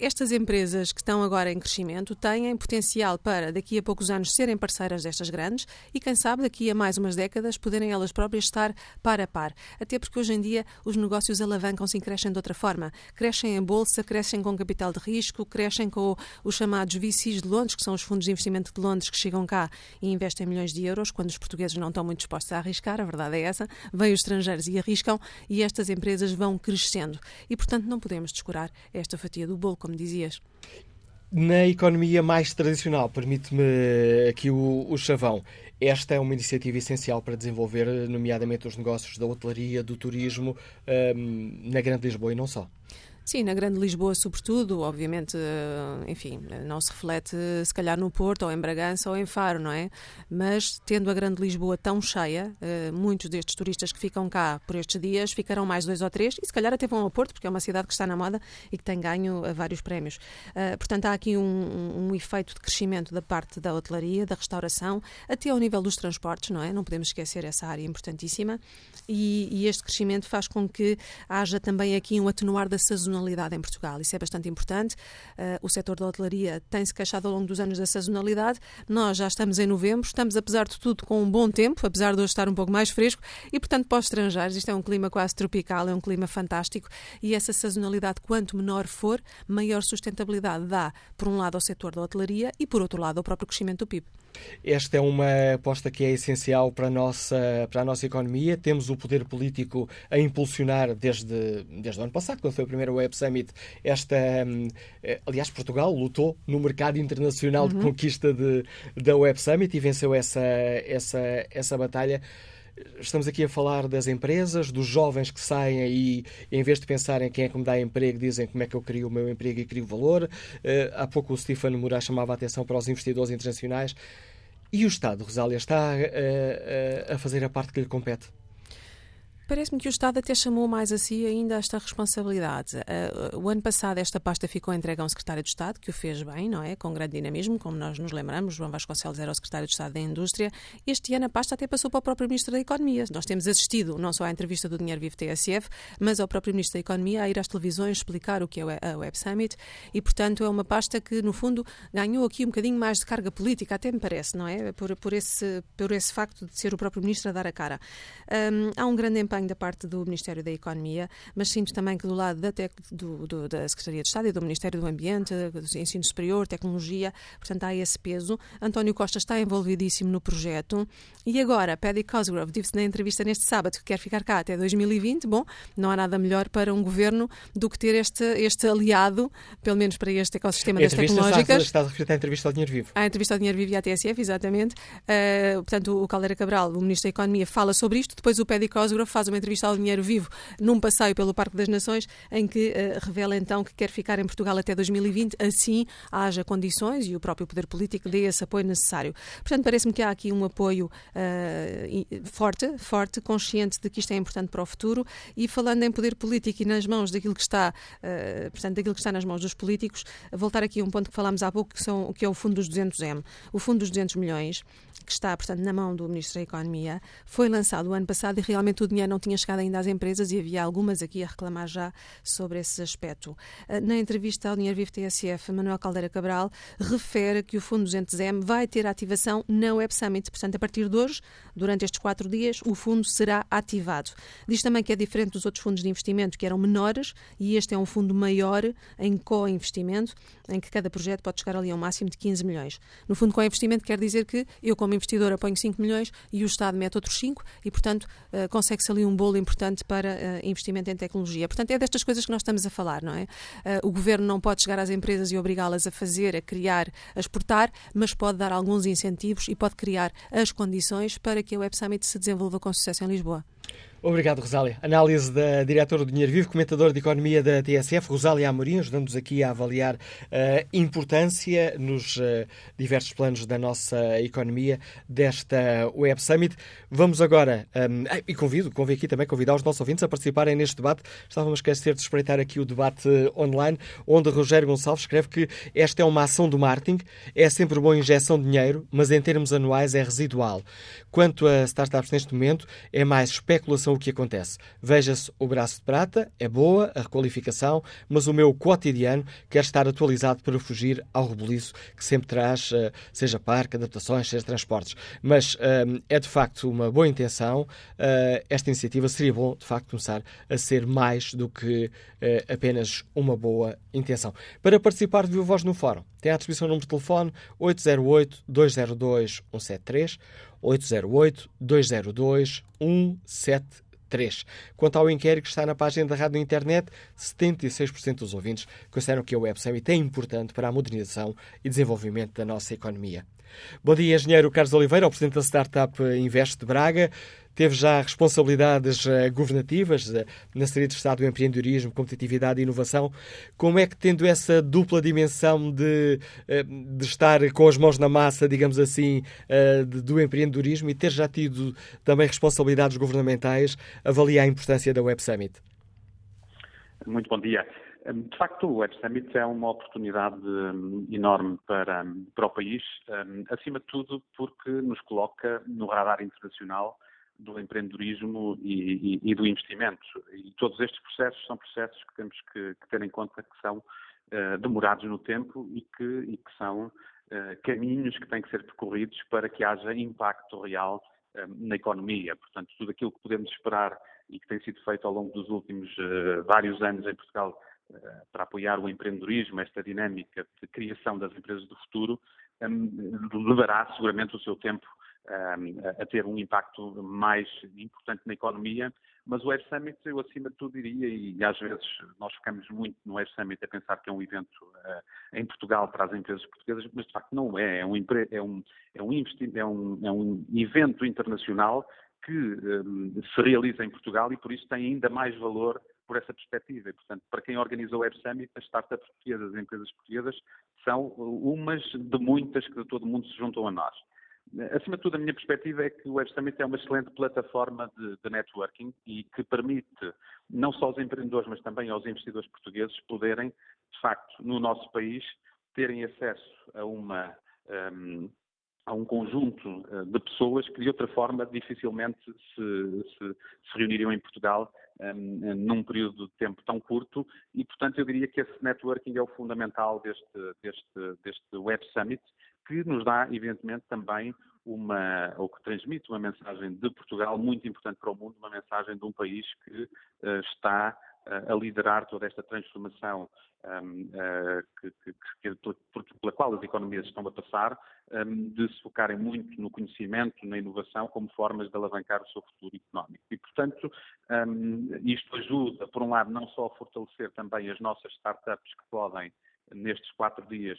estas empresas que estão agora em crescimento têm potencial para, daqui a poucos anos, serem parceiras destas grandes e, quem sabe, daqui a mais umas décadas, poderem elas próprias estar par a par. Até porque hoje em dia os negócios alavancam-se e crescem de outra forma. Crescem em bolsa, crescem com capital de risco, crescem com os chamados VCs de Londres, que são os fundos de investimento de Londres que chegam cá e investem milhões de euros, quando os portugueses não estão muito dispostos a arriscar, a verdade é essa. Vêm os estrangeiros e arriscam e estas empresas vão crescendo. E, portanto, não podemos descurar esta fatia do bolo como dizias. Na economia mais tradicional, permite-me aqui o, o, chavão, esta é uma iniciativa essencial para desenvolver, nomeadamente, os negócios da hotelaria, do turismo, um, na Grande Lisboa e não só. Sim, na Grande Lisboa, sobretudo, obviamente, eh, enfim, não se reflete se calhar no Porto, ou em Bragança, ou em Faro, não é? Mas tendo a Grande Lisboa tão cheia, eh, muitos destes turistas que ficam cá por estes dias ficarão mais dois ou três e se calhar até vão ao Porto, porque é uma cidade que está na moda e que tem ganho eh, vários prémios. Portanto, há aqui um, um efeito de crescimento da parte da hotelaria, da restauração, até ao nível dos transportes, não é? Não podemos esquecer essa área importantíssima. E, e este crescimento faz com que haja também aqui um atenuar da sazonalidade sazonalidade em Portugal. Isso é bastante importante. Uh, o setor da hotelaria tem-se queixado ao longo dos anos da sazonalidade. Nós já estamos em novembro, estamos, apesar de tudo, com um bom tempo, apesar de hoje estar um pouco mais fresco, e, portanto, para os estrangeiros, isto é um clima quase tropical, é um clima fantástico, e essa sazonalidade, quanto menor for, maior sustentabilidade dá, por um lado, ao setor da hotelaria e, por outro lado, ao próprio crescimento do PIB. Esta é uma aposta que é essencial para a nossa, para a nossa economia. Temos o poder político a impulsionar desde, desde o ano passado, quando foi o primeiro Web Summit. Esta, hum, eh, aliás, Portugal lutou no mercado internacional uhum. de conquista de, da Web Summit e venceu essa, essa, essa batalha. Estamos aqui a falar das empresas, dos jovens que saem aí, em vez de pensarem quem é que me dá emprego, dizem como é que eu crio o meu emprego e crio valor. Uh, há pouco o Stefano Moraes chamava a atenção para os investidores internacionais. E o Estado, Rosália, está a, a, a fazer a parte que lhe compete? Parece-me que o Estado até chamou mais a si ainda esta responsabilidade. Uh, o ano passado esta pasta ficou entregue a um secretário de Estado, que o fez bem, não é? Com grande dinamismo, como nós nos lembramos, João Vasconcelos era o secretário de Estado da Indústria. Este ano a pasta até passou para o próprio Ministro da Economia. Nós temos assistido não só à entrevista do Dinheiro Vivo TSF, mas ao próprio Ministro da Economia a ir às televisões explicar o que é a Web Summit e, portanto, é uma pasta que, no fundo, ganhou aqui um bocadinho mais de carga política, até me parece, não é? Por, por, esse, por esse facto de ser o próprio Ministro a dar a cara. Um, há um grande empenho da parte do Ministério da Economia, mas sinto também que do lado da, tec, do, do, da Secretaria de Estado e do Ministério do Ambiente, do Ensino Superior, Tecnologia, portanto há esse peso. António Costa está envolvidíssimo no projeto e agora Paddy Cosgrove disse na entrevista neste sábado que quer ficar cá até 2020. Bom, não há nada melhor para um governo do que ter este, este aliado, pelo menos para este ecossistema das tecnológicas. A referir à entrevista ao Dinheiro Vivo. À entrevista ao Dinheiro Vivo e à TSF, exatamente. Uh, portanto, o Caldeira Cabral, o Ministro da Economia, fala sobre isto, depois o Paddy Cosgrove faz uma entrevista ao Dinheiro Vivo num passeio pelo Parque das Nações, em que uh, revela então que quer ficar em Portugal até 2020, assim haja condições e o próprio poder político dê esse apoio necessário. Portanto, parece-me que há aqui um apoio uh, forte, forte, consciente de que isto é importante para o futuro e falando em poder político e nas mãos daquilo que está, uh, portanto, daquilo que está nas mãos dos políticos, voltar aqui a um ponto que falámos há pouco, que, são, que é o fundo dos 200M. O fundo dos 200 milhões que está, portanto, na mão do Ministro da Economia, foi lançado o ano passado e realmente o dinheiro não tinha chegado ainda às empresas e havia algumas aqui a reclamar já sobre esse aspecto. Ah, na entrevista ao Dinheiro Vivo TSF, Manuel Caldeira Cabral refere que o Fundo 200M vai ter ativação na Web Summit. Portanto, a partir de hoje, durante estes quatro dias, o fundo será ativado. Diz também que é diferente dos outros fundos de investimento que eram menores e este é um fundo maior em co-investimento, em que cada projeto pode chegar ali a um máximo de 15 milhões. No fundo, co-investimento quer dizer que eu, como investidor aponho 5 milhões e o Estado mete outros 5 e, portanto, uh, consegue-se ali um bolo importante para uh, investimento em tecnologia. Portanto, é destas coisas que nós estamos a falar, não é? Uh, o governo não pode chegar às empresas e obrigá-las a fazer, a criar, a exportar, mas pode dar alguns incentivos e pode criar as condições para que a Web Summit se desenvolva com sucesso em Lisboa. Obrigado, Rosália. Análise da diretora do Dinheiro Vivo, comentador de Economia da TSF, Rosália Amorim, ajudando-nos aqui a avaliar a importância nos uh, diversos planos da nossa economia desta Web Summit. Vamos agora, um, e convido, convido aqui também convidar os nossos ouvintes a participarem neste debate. Estávamos a esquecer de espreitar aqui o debate online, onde Rogério Gonçalves escreve que esta é uma ação do marketing, é sempre boa injeção de dinheiro, mas em termos anuais é residual. Quanto a startups neste momento, é mais especulação o que acontece. Veja-se o braço de prata, é boa a requalificação, mas o meu cotidiano quer estar atualizado para fugir ao rebuliço que sempre traz, eh, seja parque, adaptações, seja transportes. Mas eh, é de facto uma boa intenção. Eh, esta iniciativa seria bom, de facto, começar a ser mais do que apenas uma boa intenção. Para participar de Viva Voz no Fórum, tem à disposição o número de telefone 808-202-173 808-202-173. Quanto ao inquérito que está na página da rádio internet, 76% dos ouvintes consideram que a Web Summit é importante para a modernização e desenvolvimento da nossa economia. Bom dia, engenheiro Carlos Oliveira, o presidente da Startup Invest de Braga teve já responsabilidades uh, governativas uh, na Secretaria de Estado do Empreendedorismo, Competitividade e Inovação. Como é que, tendo essa dupla dimensão de, uh, de estar com as mãos na massa, digamos assim, do empreendedorismo e ter já tido também responsabilidades governamentais, avalia a importância da Web Summit? Muito bom dia. De facto, o Web Summit é uma oportunidade hum, enorme para, para o país, hum, acima de tudo porque nos coloca no radar internacional do empreendedorismo e, e, e, do investimento. E todos estes processos são processos que temos que, que ter em conta que são uh, demorados no tempo e que, e que são uh, caminhos que têm que ser percorridos para que haja impacto real uh, na economia. Portanto, tudo aquilo que podemos esperar e que tem sido feito ao longo dos últimos vários anos em Portugal para apoiar o empreendedorismo, esta dinâmica de criação das empresas do futuro, um, levará seguramente o seu tempo a ter um impacto mais importante na economia, mas o Web Summit, eu acima de tudo diria, e às vezes nós ficamos muito no Web Summit a pensar que é um evento uh, em Portugal para as empresas portuguesas, mas de facto não é. É um, é um, é um, é um, é um evento internacional que um, se realiza em Portugal e por isso tem ainda mais valor por essa perspectiva. E, portanto, para quem organiza o Web Summit, as startups portuguesas, as empresas portuguesas, são umas de muitas que de todo mundo se juntam a nós. Acima de tudo, a minha perspectiva é que o Web Summit é uma excelente plataforma de, de, networking e que permite não só aos empreendedores, mas também aos investidores portugueses poderem, de facto, no nosso país, terem acesso a uma um, a um conjunto eh, de pessoas que de outra forma dificilmente se, se, se reuniriam em Portugal um, num período de tempo tão curto. E, portanto, eu diria que esse networking é o fundamental deste, deste, deste Web Summit que nos dá, evidentemente, também uma, ou que transmite uma mensagem de Portugal muito importante para o mundo, uma mensagem de um país que uh, está uh, a liderar toda esta transformação um, uh, que, que, que, pela qual as economias estão a passar, um, de se focarem muito no conhecimento, na inovação, como formas de alavancar o seu futuro económico. E, portanto, um, isto ajuda, por um lado, não só a fortalecer também as nossas startups que podem, nestes quatro dias,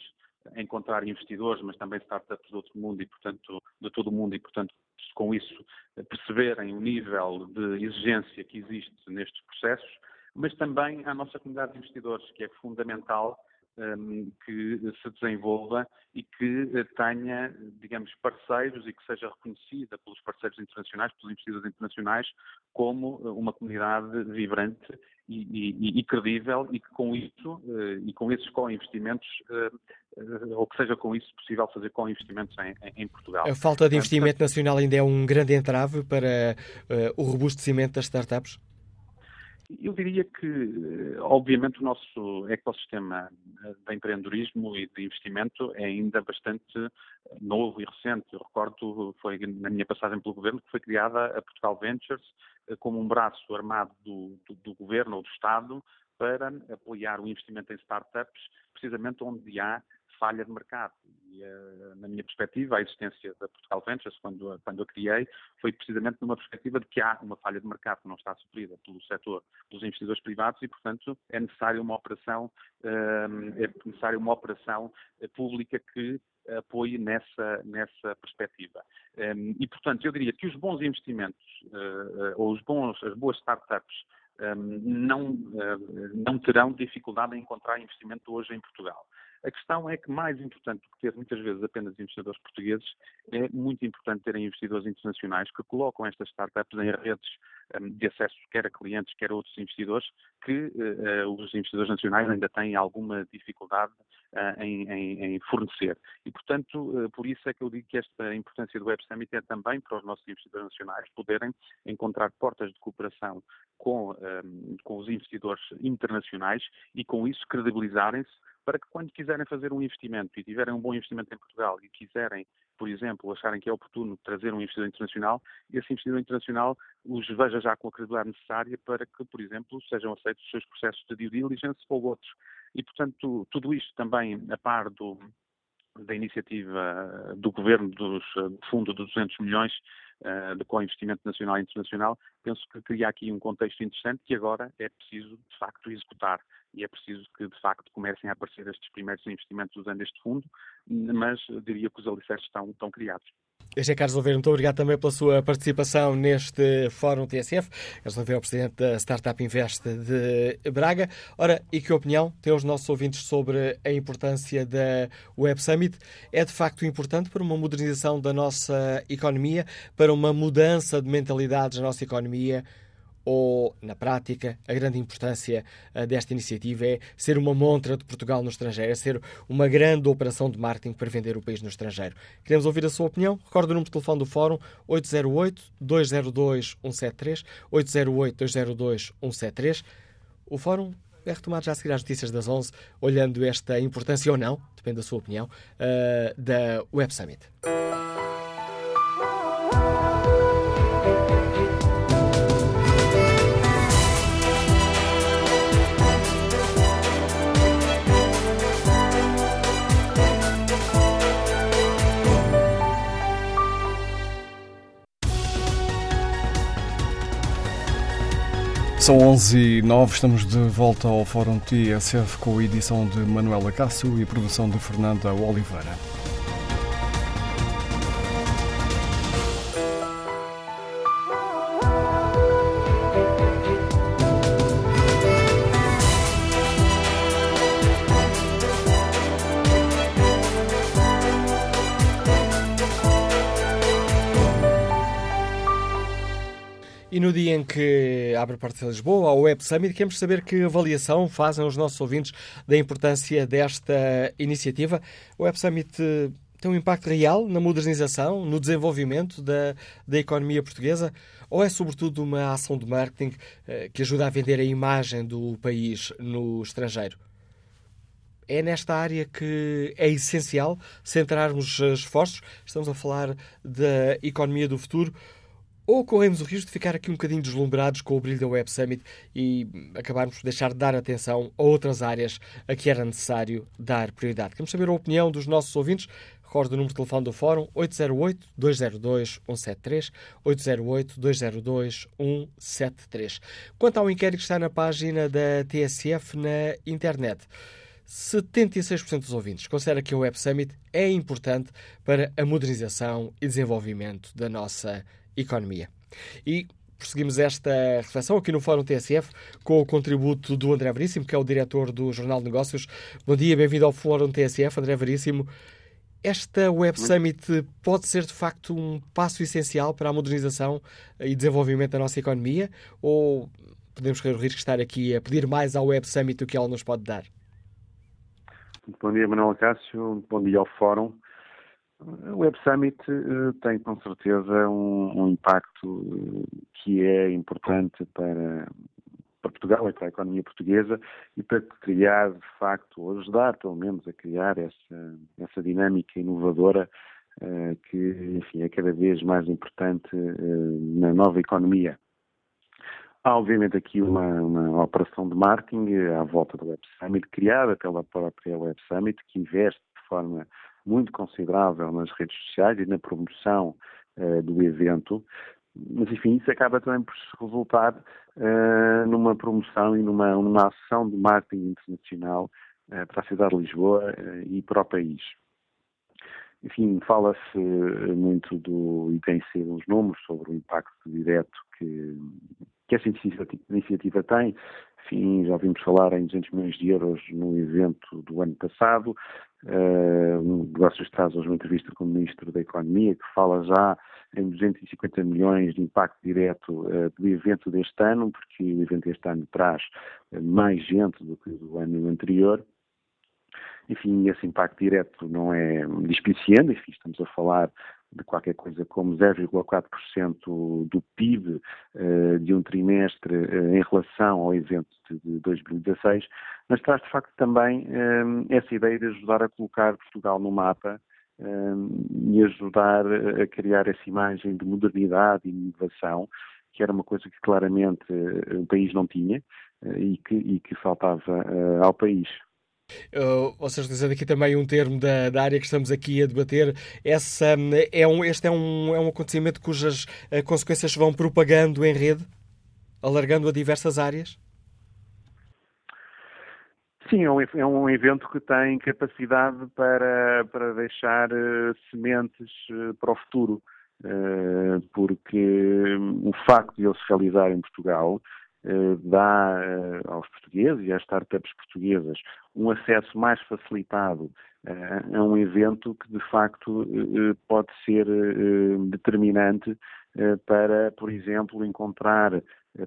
encontrar investidores, mas também startups de outro mundo e, portanto, de todo o mundo e, portanto, com isso, perceberem o nível de exigência que existe nestes processos, mas também à nossa comunidade de investidores, que é fundamental um, que se desenvolva e que tenha, digamos, parceiros e que seja reconhecida pelos parceiros internacionais, pelos investidores internacionais, como uma comunidade vibrante e, e, e credível e que com isso e com esses co-investimentos, ou que seja com isso possível fazer co-investimentos em, em, Portugal. A falta de investimento nacional ainda é um grande entrave para o robustecimento das startups? Eu diria que, eh, obviamente, o nosso ecossistema eh, de empreendedorismo e de investimento é ainda bastante eh, novo e recente. Eu recordo, foi na minha passagem pelo governo, que foi criada a Portugal Ventures como um braço armado do, do, do governo ou do Estado para apoiar o investimento em startups, precisamente onde há falha de mercado. E, uh, na minha perspectiva, a existência da Portugal Ventures, quando, quando a criei, foi precisamente numa perspectiva de que há uma falha de mercado que não está suprida pelo setor dos investidores privados e, portanto, é necessária uma operação, uh, é necessária uma operação uh, pública que apoie nessa, nessa perspectiva. Um, e, portanto, eu diria que os bons investimentos, ou os bons, as boas startups, um, não, não terão dificuldade em encontrar investimento hoje em Portugal. A questão é que, mais importante do que ter muitas vezes apenas investidores portugueses, é muito importante terem investidores internacionais que colocam estas startups em redes um, de acesso, quer a clientes, quer a outros investidores, que uh, os investidores nacionais ainda têm alguma dificuldade uh, em, em, em, fornecer. E, portanto, uh, por isso é que eu digo que esta importância do Web Summit é também para os nossos investidores nacionais poderem encontrar portas de cooperação com, um, com os investidores internacionais e, com isso, credibilizarem-se para que quando quiserem fazer um investimento e tiverem um bom investimento em Portugal e quiserem, por exemplo, acharem que é oportuno trazer um investidor internacional, esse investidor internacional os veja já com a credibilidade necessária para que, por exemplo, sejam aceitos os seus processos de due diligence ou outros. E, portanto, tudo isto também a par do, da iniciativa do Governo dos, do Fundo de 200 milhões uh, de co-investimento nacional e internacional, penso que cria aqui um contexto interessante que agora é preciso, de facto, executar. E é preciso que, de facto, comecem a aparecer estes primeiros investimentos usando este fundo, mas diria que os alicerces estão, estão criados. Este é Carlos Oliveira, muito obrigado também pela sua participação neste Fórum TSF. Carlos Oliveira é o Presidente da Startup Invest de Braga. Ora, e que opinião têm os nossos ouvintes sobre a importância da Web Summit? É de facto importante para uma modernização da nossa economia, para uma mudança de mentalidades na nossa economia? Ou, na prática, a grande importância uh, desta iniciativa é ser uma montra de Portugal no estrangeiro, é ser uma grande operação de marketing para vender o país no estrangeiro. Queremos ouvir a sua opinião? Recorde o número de telefone do Fórum 808-202-173, 808-202-173. O Fórum é retomado já a seguir às notícias das 11, olhando esta importância ou não, depende da sua opinião, uh, da Web Summit. São 11 e 9, estamos de volta ao Fórum TSF com a edição de Manuela Cássio e produção de Fernanda Oliveira. No dia em que abre a porta de Lisboa, ao Web Summit, queremos saber que avaliação fazem os nossos ouvintes da importância desta iniciativa. O Web Summit eh, tem um impacto real na modernização, no desenvolvimento da, da economia portuguesa? Ou é, sobretudo, uma ação de marketing eh, que ajuda a vender a imagem do país no estrangeiro? É nesta área que é essencial centrarmos esforços. Estamos a falar da economia do futuro ou corremos o risco de ficar aqui um bocadinho deslumbrados com o brilho da Web Summit e acabarmos por deixar de dar atenção a outras áreas a que era necessário dar prioridade. Queremos saber a opinião dos nossos ouvintes. Recordo o número de telefone do Fórum 808-202-173, 808-202-173. Quanto ao inquérito que está na página da TSF na internet, 76% dos ouvintes considera que o Web Summit é importante para a modernização e desenvolvimento da nossa economia. E prosseguimos esta reflexão aqui no Fórum TSF com o contributo do André Veríssimo, que é o diretor do Jornal de Negócios. Bom dia, bem-vindo ao Fórum TSF, André Veríssimo. Esta Web Summit pode ser de facto um passo essencial para a modernização e desenvolvimento da nossa economia? Ou podemos correr o risco de estar aqui a pedir mais à Web Summit do que ela nos pode dar? Bom dia, Manuel Cássio. Bom dia ao Fórum. O Web Summit uh, tem com certeza um, um, impacto que é importante para, para Portugal e para a economia portuguesa e para criar, de facto, ou ajudar pelo menos a criar essa, essa dinâmica inovadora uh, que, enfim, é cada vez mais importante na nova economia. Há, obviamente, aqui uma, uma, operação de marketing à volta do Web Summit, criada pela própria Web Summit, que investe de forma muito considerável nas redes sociais e na promoção uh, do evento. Mas, enfim, isso acaba também por se resultar uh, numa promoção e numa, numa ação de marketing internacional uh, para a cidade de Lisboa e para o país. Enfim, fala-se muito do, e tem sido uns números sobre o impacto direto que, que essa iniciativa tem. Enfim, já ouvimos falar em 200 milhões de euros no evento do ano passado. Uh, o Negócios traz hoje uma entrevista com o Ministro da Economia, que fala já em 250 milhões de impacto direto uh, do evento deste ano, porque o evento deste ano traz uh, mais gente do que do ano anterior. Enfim, esse impacto direto não é despiciando, enfim, estamos a falar de qualquer coisa como 0,4% do PIB uh, de um trimestre uh, em relação ao evento de, de 2016, mas traz de facto também um, eh, essa ideia de ajudar a colocar Portugal no mapa um, e ajudar a criar essa imagem de modernidade e inovação, que era uma coisa que claramente uh, o país não tinha e que, e, que, faltava ao país. Uh, ou seja, utilizando aqui também um termo da, da, área que estamos aqui a debater, essa, é um, este é um, é um acontecimento cujas uh, consequências se vão propagando em rede, alargando a diversas áreas? Sim, é um, é um evento que tem capacidade para, para deixar uh, sementes para o futuro, porque um, o facto de ele se realizar em Portugal eh, dá eh, aos portugueses e às startups portuguesas um acesso mais facilitado eh, a um evento que de facto pode ser determinante para, por exemplo, encontrar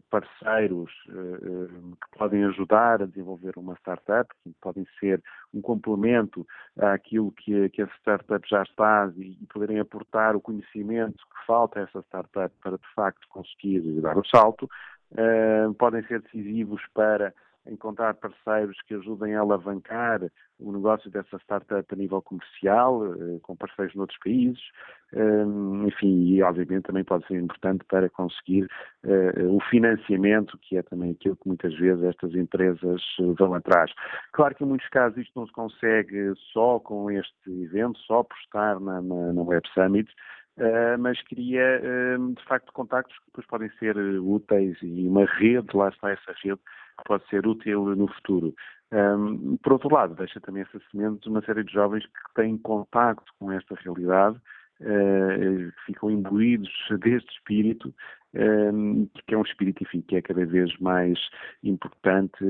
parceiros que podem ajudar a desenvolver uma startup, que podem ser um complemento àquilo que, a startup já faz e poderem aportar o conhecimento que falta a essa startup para de facto conseguir dar o salto, uh, podem ser decisivos para encontrar parceiros que ajudem a alavancar o negócio dessa startup a nível comercial, uh, com parceiros noutros países, uh, enfim, e obviamente também pode ser importante para conseguir o financiamento, que é também aquilo que muitas vezes estas empresas vão atrás. Claro que em muitos casos isto não se consegue só com este evento, só por estar na, na, na Web Summit, Uh, mas queria, uh, de facto, contactos que depois podem ser uh, úteis e uma rede, lá está essa rede, que pode ser útil no futuro. Um, por outro lado, deixa também essa semente uma série de jovens que têm contacto com esta realidade, que ficam imbuídos deste espírito, que é um espírito, enfim, que é cada vez mais importante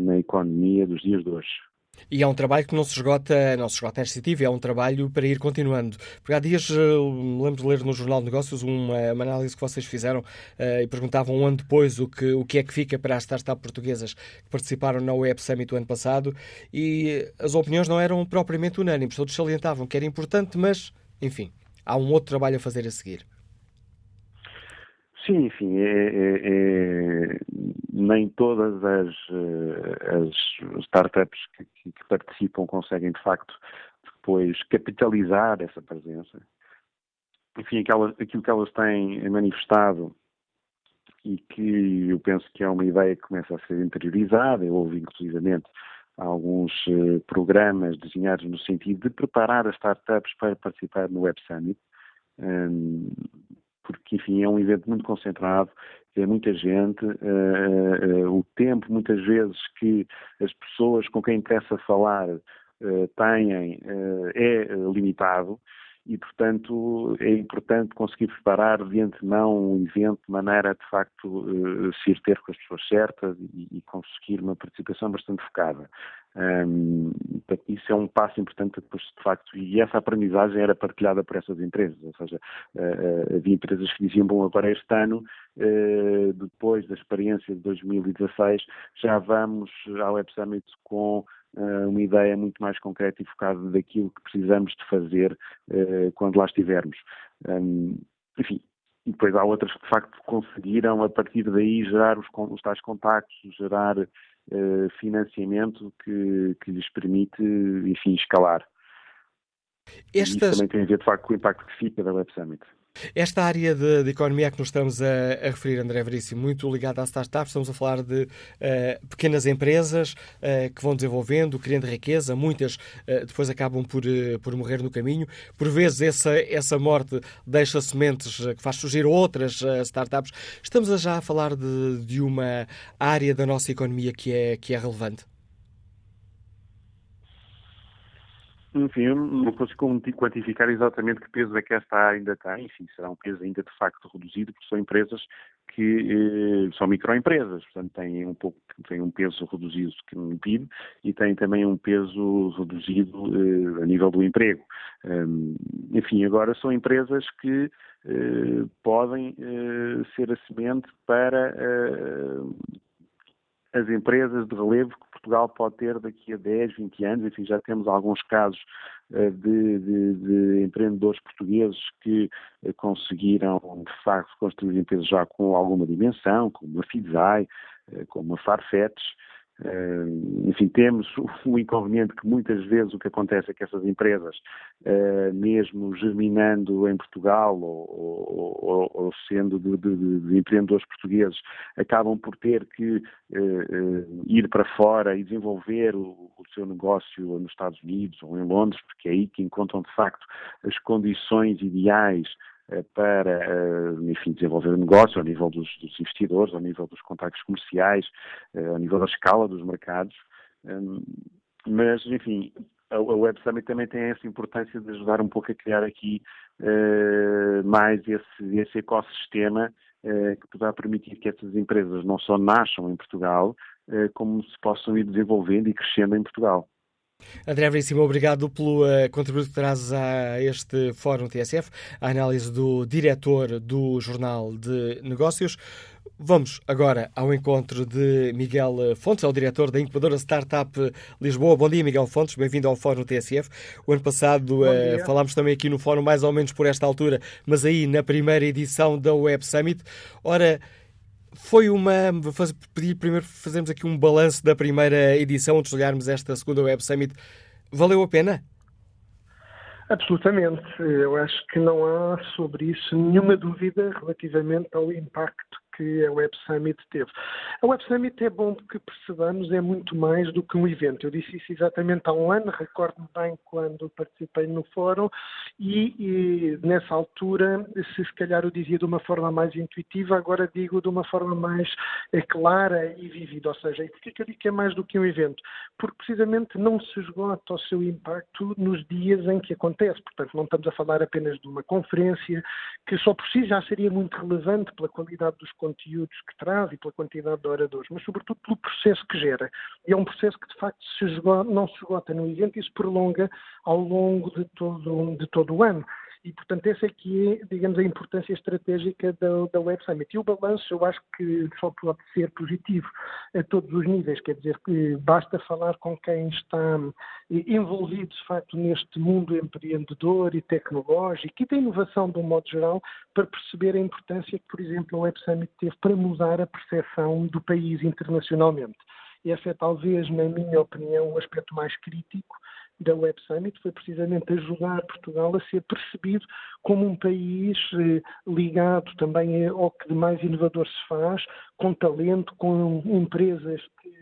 na economia dos dias de hoje. E é um trabalho que não se esgota, não se esgota esta iniciativa, é um trabalho para ir continuando. Porque há dias, eh, me lembro de ler no Jornal de Negócios uma, uma análise que vocês fizeram uh, e perguntavam um ano depois o que, o que é que fica para as startups portuguesas que participaram na Web Summit o ano passado e as opiniões não eram propriamente unânimes. Todos salientavam que era importante, mas, enfim, há um outro trabalho a fazer a seguir. Sim, enfim, é, é, é, nem todas as, eh, as startups que, que, participam conseguem, de facto, depois capitalizar essa presença. Enfim, aquilo que elas têm manifestado e que eu penso que é uma ideia que começa a ser interiorizada, eu ouvi inclusivamente alguns uh, programas desenhados no sentido de preparar as startups para participar no Web Summit. Um, porque, enfim, é um evento muito concentrado, é muita gente, uh, uh, o tempo, muitas vezes, que as pessoas com quem interessa falar uh, têm é limitado e, portanto, é importante conseguir preparar de antemão um evento de maneira a, de facto, se ir ter com as pessoas certas e, conseguir uma participação bastante focada. Um, isso é um passo importante depois, de facto, e essa aprendizagem era partilhada por essas empresas, ou seja, uh, havia empresas que diziam, bom, agora este ano, depois da experiência de 2016, já vamos ao Web Summit com uma ideia muito mais concreta e focada daquilo que precisamos de fazer quando lá estivermos. Enfim, e depois há outras que de facto conseguiram a partir daí gerar os, os tais contactos, gerar uh, financiamento que, que lhes permite, enfim, escalar. Estas... Isso também tem a ver de facto com o impacto que fica da Web Summit. Esta área de, de, economia que nos estamos a, a, referir, André Veríssimo, muito ligada às startups, estamos a falar de uh, pequenas empresas uh, que vão desenvolvendo, criando riqueza, muitas uh, depois acabam por, por morrer no caminho. Por vezes essa, essa morte deixa sementes que faz surgir outras startups. Estamos a já a falar de, de uma área da nossa economia que é, que é relevante? Enfim, não consigo quantificar exatamente que peso é que esta ainda tem. Enfim, será um peso ainda de facto reduzido, porque são empresas que eh, são microempresas, portanto têm um pouco têm um peso reduzido que no PIB e têm também um peso reduzido eh, a nível do emprego. Um, enfim, agora são empresas que eh, podem eh, ser a semente para eh, as empresas de relevo que Portugal pode ter daqui a 10, 20 anos. Enfim, já temos alguns casos uh, de, de, de, empreendedores portugueses que uh, conseguiram, de facto, construir empresas já com alguma dimensão, como a Fidzai, uh, como a Farfetch, Uh, enfim, temos o, inconveniente que muitas vezes o que acontece é que essas empresas, uh, mesmo germinando em Portugal ou, ou, ou sendo de, de, de, empreendedores portugueses, acabam por ter que uh, ir para fora e desenvolver o, o, seu negócio nos Estados Unidos ou em Londres, porque é aí que encontram de facto as condições ideais para, eh, enfim, desenvolver o negócio ao nível dos, dos, investidores, ao nível dos contactos comerciais, eh, ao nível da escala dos mercados. Hum, mas, enfim, a Web Summit também tem essa importância de ajudar um pouco a criar aqui mais esse, esse ecossistema que poderá permitir que essas empresas não só nasçam em Portugal, como se possam ir desenvolvendo e crescendo em Portugal. André Veríssimo, obrigado pelo uh, contributo que trazes a este Fórum TSF, a análise do diretor do Jornal de Negócios. Vamos agora ao encontro de Miguel Fontes, é o diretor da incubadora Startup Lisboa. Bom dia, Miguel Fontes, bem-vindo ao Fórum TSF. O ano passado uh, falámos também aqui no Fórum, mais ou menos por esta altura, mas aí na primeira edição da Web Summit. Ora, foi uma. Vou pedir primeiro fazermos aqui um balanço da primeira edição, antes de olharmos esta segunda Web Summit. Valeu a pena? Absolutamente. Eu acho que não há sobre isso nenhuma dúvida relativamente ao impacto que a Web Summit teve. A Web Summit é bom que percebamos, é muito mais do que um evento. Eu disse isso exatamente há um ano, recordo-me bem quando participei no fórum e, e, nessa altura, se se calhar eu dizia de uma forma mais intuitiva, agora digo de uma forma mais é, clara e vivida. Ou seja, e porquê que eu digo que é mais do que um evento? Porque precisamente não se esgota o seu impacto nos dias em que acontece. Portanto, não estamos a falar apenas de uma conferência que só por si já seria muito relevante pela qualidade dos conteúdos conteúdos que traz e pela quantidade de oradores, mas sobretudo pelo processo que gera. E é um processo que de facto se esgota, não se esgota no evento e se prolonga ao longo de todo, de todo o ano. E, portanto, essa aqui é, digamos, a importância estratégica da, da Web Summit. E o balanço, eu acho que só pode ser positivo a todos os níveis, quer dizer que basta falar com quem está envolvido, de facto, neste mundo empreendedor e tecnológico e da inovação, de um modo geral, para perceber a importância que, por exemplo, a Web Summit teve para mudar a percepção do país internacionalmente. Esse é, talvez, na minha opinião, o aspecto mais crítico da Web Summit foi precisamente ajudar Portugal a ser percebido como um país eh, ligado também ao que de mais inovador se faz, com talento, com empresas que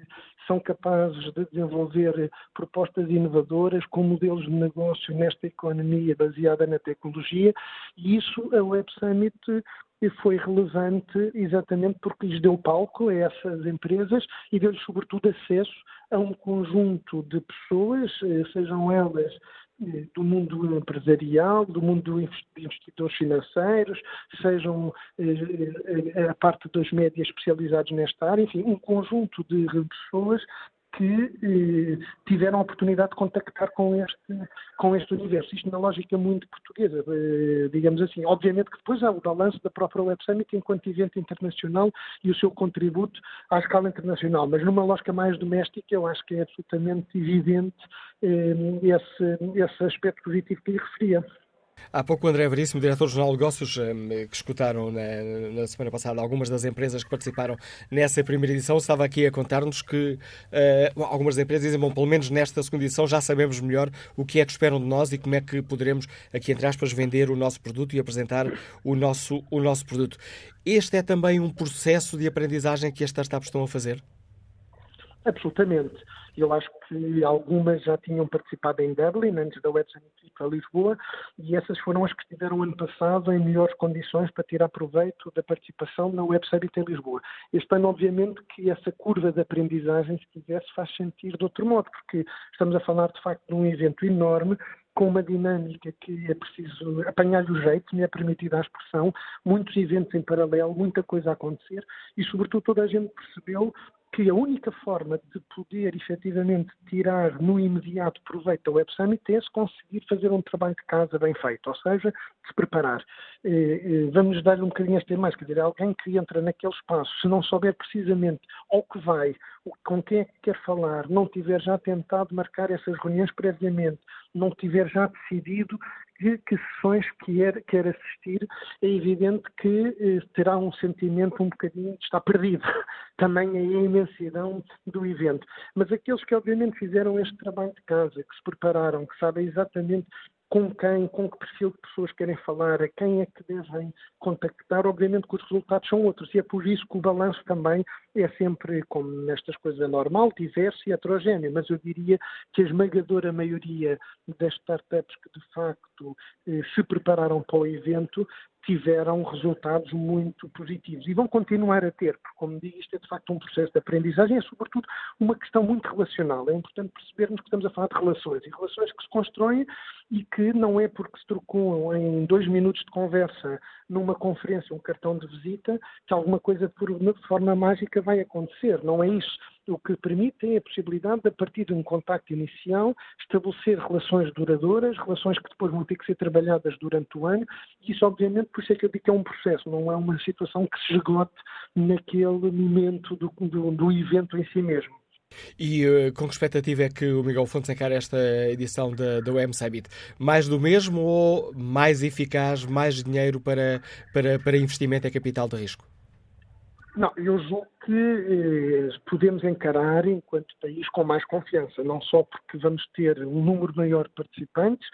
são capazes de desenvolver propostas inovadoras com modelos de negócio nesta economia baseada na tecnologia. E isso a Web Summit foi relevante exatamente porque lhes deu palco a essas empresas e deu-lhes sobretudo acesso a um conjunto de pessoas, eh, sejam elas do mundo empresarial, do mundo de investidores financeiros, sejam a parte dos médias especializados nesta área, enfim, um conjunto de pessoas que eh, tiveram a oportunidade de contactar com este, com este universo. Isto na lógica muito portuguesa, eh, digamos assim. Obviamente que depois há o balanço da própria Web Summit enquanto evento internacional e o seu contributo à escala internacional, mas numa lógica mais doméstica eu acho que é absolutamente evidente eh, esse, esse aspecto positivo que lhe referia. Há pouco o André Veríssimo, diretor do Jornal de Negócios, hum, que escutaram na, na, semana passada algumas das empresas que participaram nessa primeira edição, estava aqui a contar-nos que uh, algumas empresas dizem, bom, pelo menos nesta segunda edição já sabemos melhor o que é que esperam de nós e como é que poderemos, aqui entre aspas, vender o nosso produto e apresentar o nosso, o nosso produto. Este é também um processo de aprendizagem que as startups estão a fazer? Absolutamente. Eu acho que algumas já tinham participado em Dublin, antes da Web Summit para Lisboa, e essas foram as que estiveram ano passado em melhores condições para tirar proveito da participação na Web Summit em Lisboa. Este ano, obviamente, que essa curva de aprendizagem, se quisesse, faz sentido de outro modo, porque estamos a falar, de facto, de um evento enorme, com uma dinâmica que é preciso apanhar-lhe o jeito, me é permitida a expressão, muitos eventos em paralelo, muita coisa a acontecer e, sobretudo, toda a gente percebeu que a única forma de poder efetivamente tirar no imediato proveito da Web Summit é se conseguir fazer um trabalho de casa bem feito, ou seja, se preparar. Eh, eh, vamos dar-lhe um bocadinho este mais, quer dizer, alguém que entra naquele espaço, se não souber precisamente ao que vai, com quem é que quer falar, não tiver já tentado marcar essas reuniões previamente, não tiver já decidido que, que sessões quer, quer assistir, é evidente que eh, terá um sentimento um bocadinho de estar perdido. Também a imensidão do evento. Mas aqueles que obviamente fizeram este trabalho de casa, que se prepararam, que sabem exatamente com quem, com que perfil de pessoas querem falar, a quem é que devem contactar, obviamente que os resultados são outros. E é por isso que o balanço também é sempre, como nestas coisas é normal, diverso e heterogéneo. Mas eu diria que a esmagadora maioria das startups que de facto eh, se prepararam para o evento tiveram resultados muito positivos e vão continuar a ter, porque, como digo, isto é de facto um processo de aprendizagem, é sobretudo uma questão muito relacional. É importante percebermos que estamos a falar de relações e relações que se constroem e que não é porque se trocou em dois minutos de conversa numa conferência um cartão de visita que alguma coisa de forma mágica vai acontecer. Não é isso o que permite é a possibilidade de, a partir de um contacto inicial, estabelecer relações duradouras, relações que depois vão ter que ser trabalhadas durante o ano, e isso, obviamente, por isso é que eu digo que é um processo, não é uma situação que se esgote naquele momento do, do, do evento em si mesmo. E uh, com que expectativa é que o Miguel Fontes encara esta edição da, da UEM Summit? Mais do mesmo ou mais eficaz, mais dinheiro para, para, para investimento em capital de risco? Não, eu julgo que eh, podemos encarar enquanto país com mais confiança, não só porque vamos ter um número maior de participantes,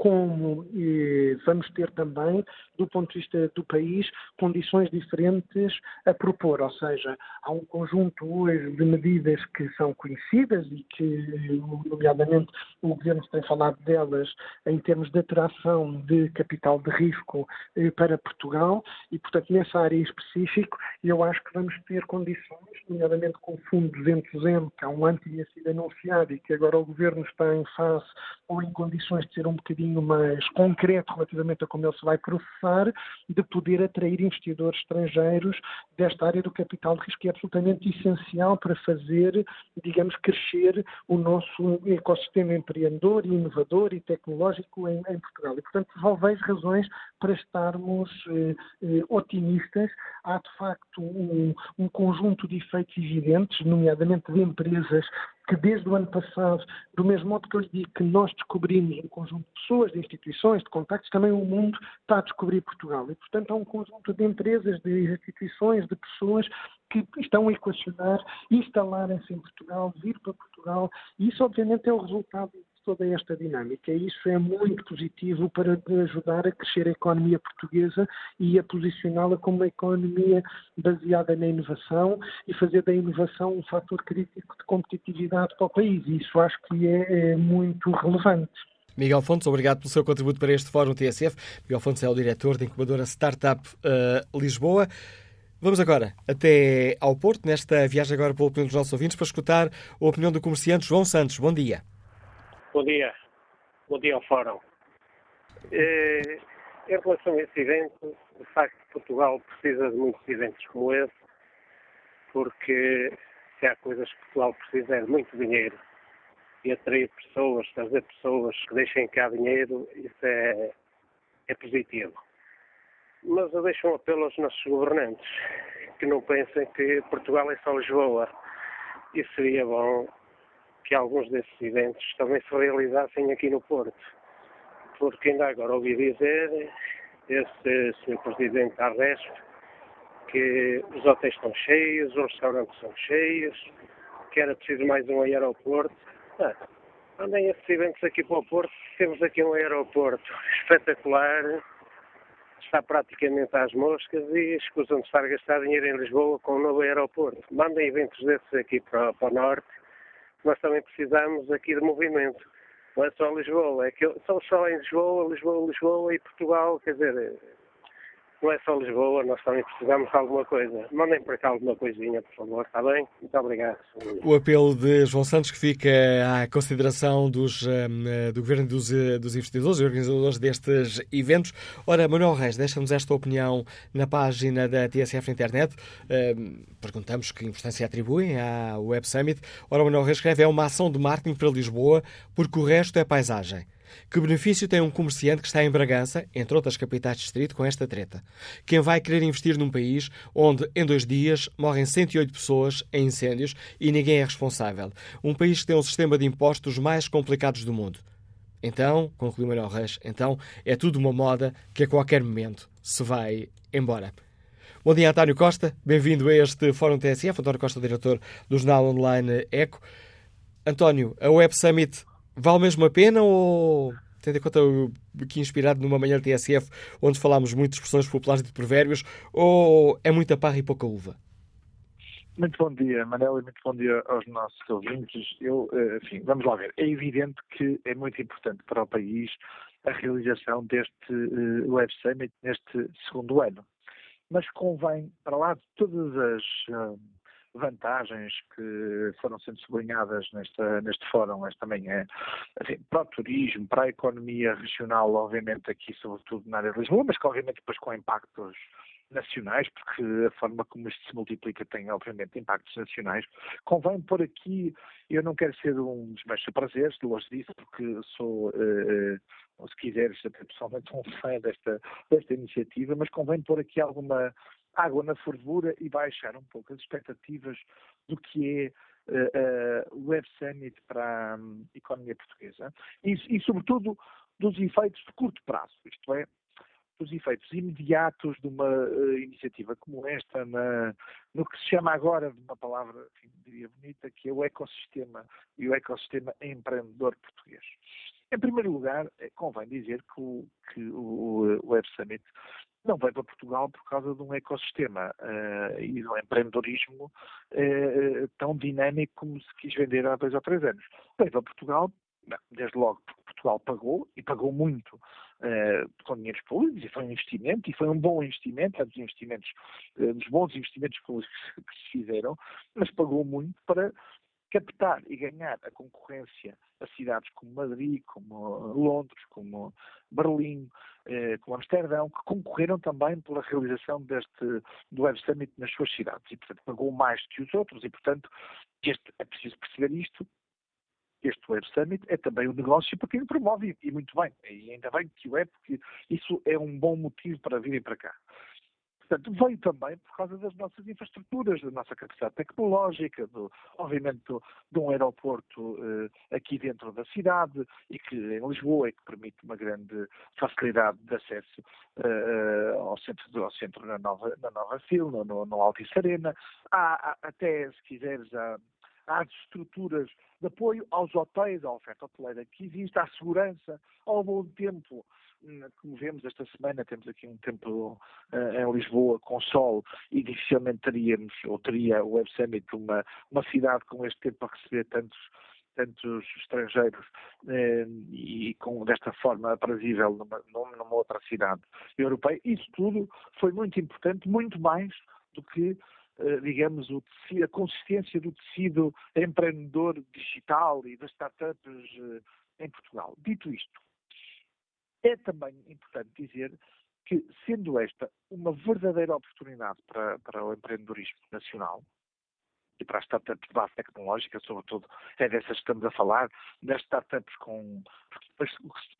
como eh, vamos ter também, do ponto de vista do país, condições diferentes a propor. Ou seja, há um conjunto hoje de medidas que são conhecidas e que, nomeadamente, o Governo tem falado delas em termos de atração de capital de risco eh, para Portugal e, portanto, nessa área específica, eu acho que vamos ter condições, nomeadamente com o Fundo 200M, que há um ano tinha sido anunciado e que agora o Governo está em fase ou em condições de ser um bocadinho mais concreto relativamente a como ele se vai processar, de poder atrair investidores estrangeiros desta área do capital de risco, que é absolutamente essencial para fazer, digamos, crescer o nosso ecossistema empreendedor, inovador e tecnológico em, em Portugal. E, portanto, vejo razões para estarmos eh, eh, otimistas. Há, de facto, um, um conjunto de efeitos evidentes, nomeadamente de empresas que desde o ano passado, do mesmo modo que eu lhe digo que nós descobrimos um conjunto de pessoas, de instituições, de contactos, também o mundo está a descobrir Portugal. E, portanto, há um conjunto de empresas, de instituições, de pessoas que estão a equacionar instalarem-se em Portugal, vir para Portugal, e isso, obviamente, é o resultado toda esta dinâmica. E isso é muito positivo para ajudar a crescer a economia portuguesa e a posicioná-la como uma economia baseada na inovação e fazer da inovação um fator crítico de competitividade para o país. Isso acho que é, é muito relevante. Miguel Fontes, obrigado pelo seu contributo para este Fórum TSF. Miguel Fontes é o diretor da incubadora Startup uh, Lisboa. Vamos agora até ao Porto, nesta viagem agora pela opinião dos nossos ouvintes, para escutar a opinião do comerciante João Santos. Bom dia. Bom dia. Bom dia ao Fórum. Eh, em relação a esse evento, de facto, Portugal precisa de muitos eventos como esse, porque se há coisas que Portugal precisa é de muito dinheiro. E atrair pessoas, trazer pessoas que deixem cá dinheiro, isso é, é positivo. Mas eu deixo um apelo aos nossos governantes, que não pensem que Portugal é só Lisboa. E seria bom que alguns desses eventos também se realizassem aqui no Porto. Porque ainda agora ouvi dizer, esse Sr. Presidente da Resp, que os hotéis estão cheios, os restaurantes são cheios, que era preciso mais um aeroporto. Ah, andem esses eventos aqui para o Porto, temos aqui um aeroporto espetacular, está praticamente às moscas e escusam de estar a gastar dinheiro em Lisboa com um novo aeroporto. Mandem eventos desses aqui para, para o Norte, nós também precisamos aqui de movimento. Não é só Lisboa, é que são só em Lisboa, Lisboa, Lisboa e Portugal, quer dizer, não é só Lisboa, nós também precisamos de alguma coisa. Mandem para cá alguma coisinha, por favor, está bem? Muito obrigado. O apelo de João Santos que fica à consideração dos, um, do Governo dos, eh, dos investidores e organizadores destes eventos. Ora, Manuel Reis, deixa-nos esta opinião na página da TSF na internet. Um, perguntamos que importância atribuem à Web Summit. Ora, Manuel Reis escreve, é uma ação de marketing para Lisboa, porque o resto é paisagem. Que benefício tem um comerciante que está em Bragança, entre outras capitais de distrito, com esta treta? Quem vai querer investir num país onde, em dois dias, morrem 108 pessoas em incêndios e ninguém é responsável? Um país que tem um sistema de impostos mais complicados do mundo. Então, concluiu Manuel Reis, então é tudo uma moda que a qualquer momento se vai embora. Bom dia, António Costa. Bem-vindo a este Fórum TSF. António Costa, diretor do jornal online ECO. António, a Web Summit vale mesmo a pena ou, tendo em conta aqui inspirado numa manhã de TSF, onde falámos muitas expressões populares e de provérbios, ou é muita parra e pouca uva? Muito bom dia, Manel, e muito bom dia aos nossos ouvintes. Eu, eh, enfim, vamos lá ver. É evidente que é muito importante para o país a realização deste uh, Web Summit neste segundo ano. Mas convém, para lá de todas as uh, vantagens que foram sendo sublinhadas nesta, neste fórum esta manhã, assim, para o turismo, para a economia regional, obviamente aqui sobretudo na área de Lisboa, mas que obviamente depois com impactos nacionais, porque a forma como isto se multiplica tem, obviamente, impactos nacionais. Convém pôr aqui, eu não quero ser um dos meus prazeres, longe disso, porque sou, uh, se quiseres, até pessoalmente um fã desta, desta iniciativa, mas convém pôr aqui alguma água na fervura e baixar um pouco as expectativas do que é uh, uh, o Web Summit para a um, economia portuguesa e, e, sobretudo, dos efeitos de curto prazo, isto é, dos efeitos imediatos de uma uh, iniciativa como esta, na, no que se chama agora de uma palavra, enfim, diria bonita, que é o ecossistema e o ecossistema empreendedor português. Em primeiro lugar, convém dizer que o, que o, Web Summit não vem para Portugal por causa de um ecossistema uh, e de um empreendedorismo uh, tão dinâmico como se quis vender há dois ou três anos. Vem para Portugal, desde logo porque Portugal pagou, e pagou muito uh, com dinheiros públicos, e foi um investimento, e foi um bom investimento, é dos investimentos, dos bons investimentos públicos que se fizeram, mas pagou muito para captar e ganhar a concorrência a cidades como Madrid, como Londres, como Berlim, eh, como Amsterdão, que concorreram também pela realização deste do Web Summit nas suas cidades e, portanto, pagou mais que os outros e, portanto, este, é preciso perceber isto. Este Web Summit é também um negócio para quem o promove, e muito bem, e ainda bem que o é, porque isso é um bom motivo para virem para cá. Portanto, veio também por causa das nossas infraestruturas, da nossa capacidade tecnológica, do, obviamente de um aeroporto eh, aqui dentro da cidade e que em Lisboa é que permite uma grande facilidade de acesso eh, ao centro, ao centro na Nova, na Nova Fil, no, no, no Altice Arena. Há, há, até, se quiseres, há, há estruturas de apoio aos hotéis, à oferta hoteleira que existe, à segurança, ao bom tempo como vemos esta semana, temos aqui um tempo uh, em Lisboa com sol e dificilmente teríamos, ou teria o Web Summit uma, uma cidade com este tempo a receber tantos tantos estrangeiros eh, e com desta forma aprazível numa, numa outra cidade europeia. Isso tudo foi muito importante, muito mais do que eh, digamos, o a consistência do tecido empreendedor digital e das startups em Portugal. Dito isto, é também importante dizer que, sendo esta uma verdadeira oportunidade para, para o empreendedorismo nacional, e para as startups de base tecnológica, sobretudo, é dessas que estamos a falar, das startups com. Depois,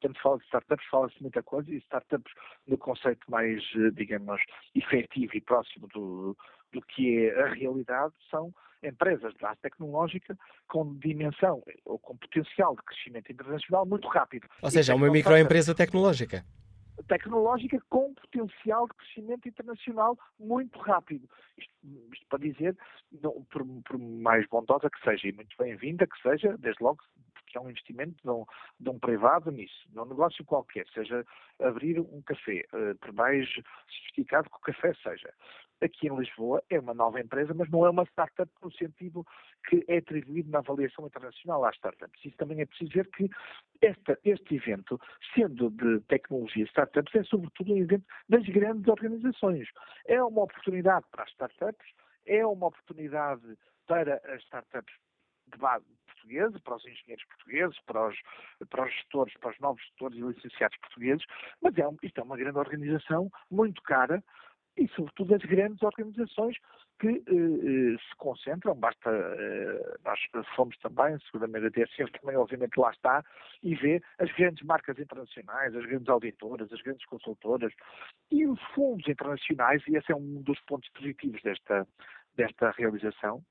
quando se fala de startups, fala-se muita coisa, e startups no conceito mais, eh, digamos, efetivo e próximo do, do que é a realidade, são empresas de base tecnológica com dimensão ou com potencial de crescimento internacional muito rápido. Ou seja, é uma microempresa tecnológica tecnológica com potencial de crescimento internacional muito rápido. Isto, isto para dizer, não, por, por, mais bondosa que seja e muito bem-vinda que seja, desde logo que é um investimento de um, de um privado nisso, num negócio qualquer, seja abrir um café, uh, por mais sofisticado que o café seja. Aqui em Lisboa é uma nova empresa, mas não é uma startup no sentido que é atribuído na avaliação internacional às startups. Isso também é preciso ver que esta, este evento, sendo de tecnologia startups, é sobretudo um evento das grandes organizações. É uma oportunidade para as startups, é uma oportunidade para as startups de base portuguesa, para os engenheiros portugueses, para os, para os gestores, para os novos gestores e licenciados portugueses, mas é, isto é uma grande organização, muito cara, e, sobretudo, as grandes organizações que eh, eh, se concentram, basta, eh, nós fomos também, seguramente a TSF também, obviamente, lá está, e vê as grandes marcas internacionais, as grandes auditoras, as grandes consultoras e os fundos internacionais, e esse é um dos pontos positivos desta, desta realização,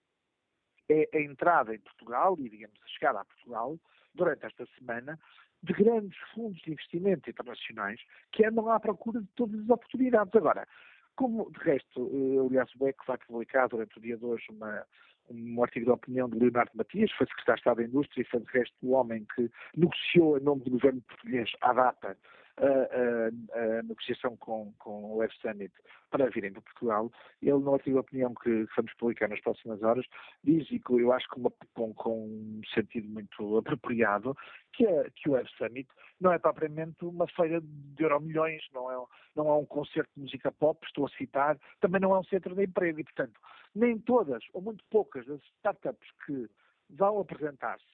é a entrada em Portugal e, digamos, a chegada a Portugal, durante esta semana, de grandes fundos de investimento internacionais que andam à procura de todas as oportunidades. Agora, como, de resto, eh, aliás, o ECO vai publicar durante o dia de hoje uma, um artigo de opinião de Leonardo Matias, foi secretário de Estado da Indústria e foi, de resto, o homem que negociou em nome do governo português à data a, negociação com, com o Web Summit para virem para Portugal. Ele, no artigo opinião que, vamos publicar nas próximas horas, diz, e que eu acho que uma, com, com, um sentido muito apropriado, que, é, que o Web Summit não é propriamente uma feira de euro-milhões, não é, não é um concerto de música pop, estou a citar, também não é um centro de emprego e, portanto, nem todas, ou muito poucas das startups que vão apresentar-se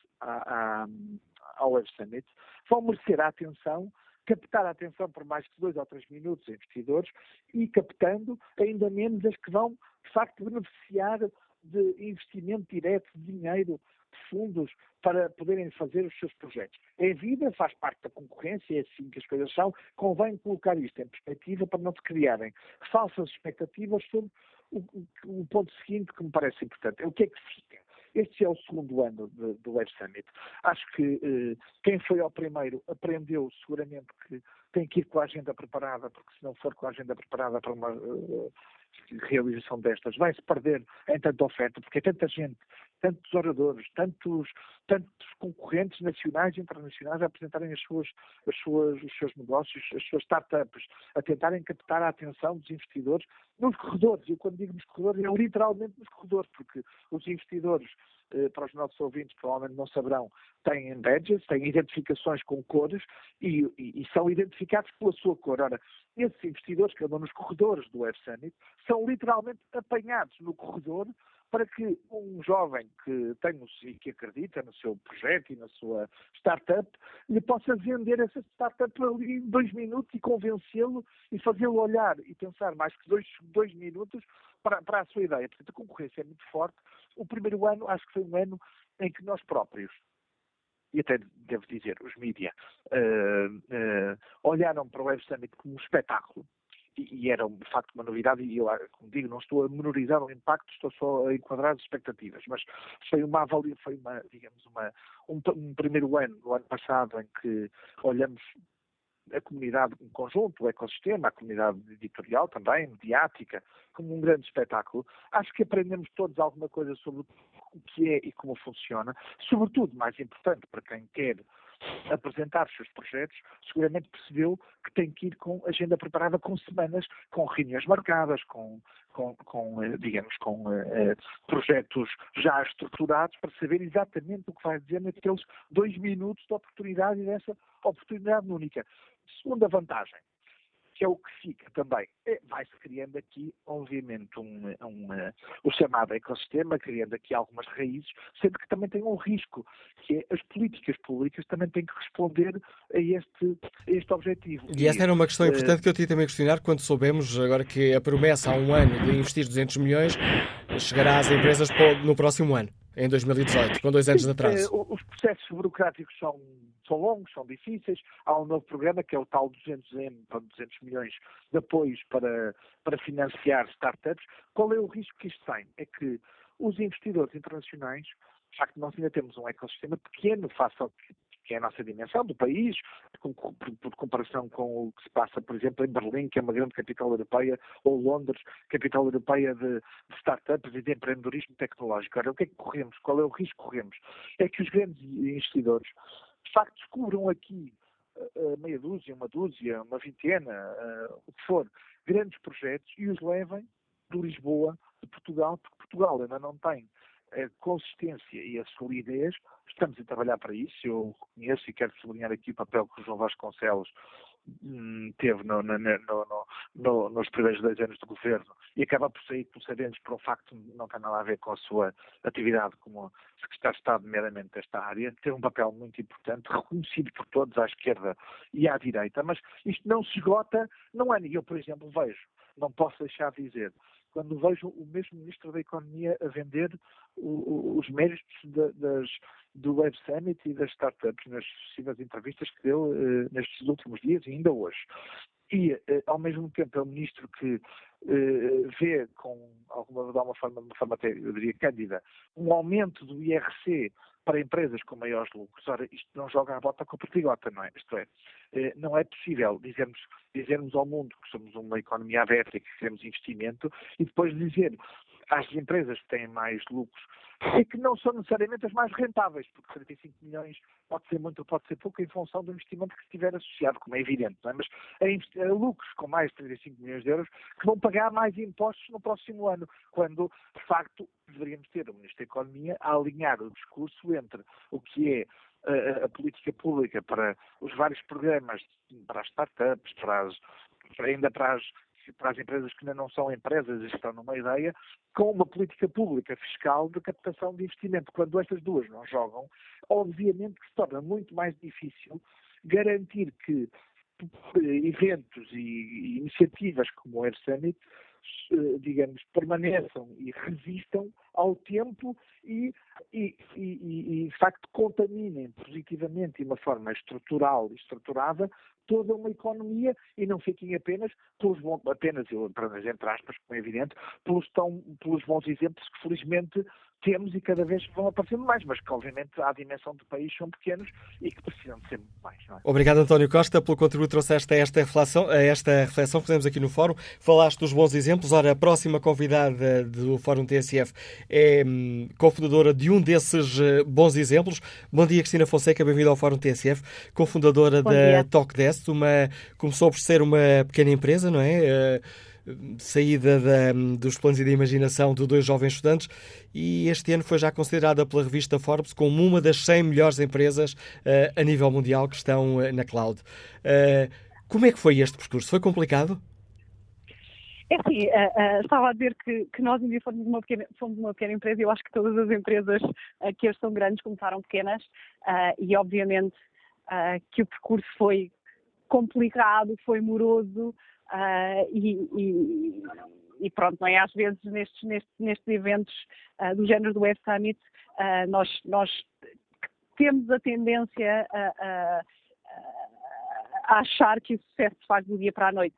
ao Web Summit vão merecer a atenção captar a atenção por mais de dois ou três minutos investidores e captando ainda menos as que vão, de facto, beneficiar de investimento direto de dinheiro de fundos para poderem fazer os seus projetos. É vida, faz parte da concorrência, é assim que as coisas são. Convém colocar isto em perspectiva para não se criarem falsas expectativas sobre o, o, ponto seguinte que me parece importante. É o que é que fica? Este é o segundo ano de, do Web Summit. Acho que eh, quem foi ao primeiro aprendeu seguramente que tem que ir com a agenda preparada, porque se não for com a agenda preparada para uma uh, realização destas, vai-se perder em tanta oferta, porque é tanta gente, tantos oradores, tantos, tantos concorrentes nacionais e internacionais a apresentarem as suas, as suas, os seus negócios, as suas startups, a tentarem captar a atenção dos investidores nos corredores. E quando digo nos corredores, é literalmente nos corredores, porque os investidores eh, para os nossos ouvintes provavelmente não saberão, têm badges, têm identificações com cores e, e, e, são identificados pela sua cor. Ora, esses investidores que andam nos corredores do Web Summit são literalmente apanhados no corredor para que um jovem que tem e que acredita no seu projeto e na sua startup lhe possa vender essa startup ali em dois minutos e convencê-lo e fazê-lo olhar e pensar mais que dois, dois minutos para, para a sua ideia. Portanto, a concorrência é muito forte. O primeiro ano, acho que foi um ano em que nós próprios, e até devo dizer, os mídias, uh, uh, olharam para o Web Summit como um espetáculo e, era de facto uma novidade e eu, como digo, não estou a menorizar o impacto, estou só a enquadrar as expectativas, mas foi uma avaliação, foi uma, digamos, uma, um, um primeiro ano, no ano passado, em que olhamos a comunidade em conjunto, o ecossistema, a comunidade editorial também, mediática, como um grande espetáculo. Acho que aprendemos todos alguma coisa sobre o que é e como funciona. Sobretudo, mais importante para quem quer apresentar os seus projetos, seguramente percebeu que tem que ir com agenda preparada com semanas, com reuniões marcadas, com, com, com eh, digamos, com uh, projetos já estruturados para saber exatamente o que vai dizer naqueles dois minutos de oportunidade e dessa oportunidade única. Segunda vantagem, que é o que fica também. É, Vai-se criando aqui, obviamente, um, um, uh, o chamado ecossistema, criando aqui algumas raízes, sendo que também tem um risco, que é as políticas públicas também têm que responder a este, a este objetivo. E essa era uma questão importante que eu tinha também a questionar quando soubemos agora que a promessa há um ano de investir 200 milhões chegará às empresas no próximo ano em 2018, com dois anos de atraso. Os processos burocráticos são, são longos, são difíceis. Há um novo programa que é o tal 200M, 200 milhões de apoios para, para financiar startups. Qual é o risco que isto tem? É que os investidores internacionais, de facto, nós ainda temos um ecossistema pequeno face ao que que é a nossa dimensão do país, por, por, comparação com o que se passa, por exemplo, em Berlim, que é uma grande capital europeia, ou Londres, capital europeia de, de startups e de empreendedorismo tecnológico. Ora, o que é que corremos? Qual é o risco que corremos? É que os grandes investidores, de facto, descubram aqui uh, meia dúzia, uma dúzia, uma vintena, uh, o que for, grandes projetos e os levem de Lisboa, de Portugal, porque Portugal ainda não tem a consistência e a solidez, estamos a trabalhar para isso. Eu reconheço e quero sublinhar aqui o papel que o João Vasconcelos hum, teve no, no, no, nos primeiros dois anos de governo e acaba por sair por sabemos por um facto que não tem nada a ver com a sua atividade como secretário de Estado, nomeadamente desta área, ter um papel muito importante, reconhecido por todos à esquerda e à direita, mas isto não se esgota ano. E eu, por exemplo, vejo, não posso deixar de dizer, quando vejo o mesmo Ministro da Economia a vender o, o, os méritos de, das, do Web Summit e das startups nas sucessivas entrevistas que deu uh, nestes últimos dias e ainda hoje. E, uh, ao mesmo tempo, é um ministro que uh, vê com alguma, de forma, uma forma até, eu diria, cândida, um aumento do IRC para empresas com maiores lucros. Ora, isto não joga a bota com a perdigota, não é? Isto é, eh, não é possível dizermos, dizermos ao mundo que somos uma economia aberta e que queremos investimento e depois dizer às empresas que têm mais lucros e que não são necessariamente as mais rentáveis, porque 35 milhões pode ser muito ou pode ser pouco em função do investimento que estiver associado, como é evidente, é? mas a lucros com mais de 35 milhões de euros que vão pagar mais impostos no próximo ano, quando, de facto, deveríamos ter o Ministro da Economia a alinhar o discurso entre o que é a, a, política pública para os vários programas, para as startups, para as, ainda para as para as empresas que ainda não são empresas e estão numa ideia, com uma política pública fiscal de captação de investimento. Quando estas duas não jogam, obviamente que se torna muito mais difícil garantir que eventos e iniciativas como o Air Summit eh, digamos, permaneçam e resistam ao tempo e, e, e, e, de facto, contaminem positivamente e de uma forma estrutural e estruturada toda uma economia e não fiquem apenas pelos bons, apenas, entre aspas, como é evidente, pelos, tão, pelos bons exemplos que felizmente temos e cada vez vão aparecendo mais, mas que obviamente à dimensão do país são pequenos e que precisam de ser muito mais. É? Obrigado António Costa pelo contributo que trouxeste a esta reflexão, a esta reflexão que fizemos aqui no Fórum. Falaste dos bons exemplos. Ora, a próxima convidada do Fórum TSF é hum, cofundadora de um desses uh, bons exemplos. Bom dia, Cristina Fonseca, bem-vinda ao Fórum TSF, cofundadora Bom da TalkDesk, uma começou por ser uma pequena empresa, não é? Uh, saída da, dos planos e da imaginação de dois jovens estudantes e este ano foi já considerada pela revista Forbes como uma das 100 melhores empresas uh, a nível mundial que estão uh, na cloud. Uh, como é que foi este percurso? Foi complicado? É assim, uh, uh, estava a dizer que, que nós ainda fomos uma, pequena, fomos uma pequena empresa e eu acho que todas as empresas uh, que hoje são grandes começaram pequenas e obviamente que o percurso foi complicado, foi moroso, Uh, e, e, e, pronto, não é? Às vezes nestes, nestes, nestes eventos uh, do género do Web Summit, uh, nós, nós temos a tendência a, a, a, achar que o sucesso se faz do dia para a noite.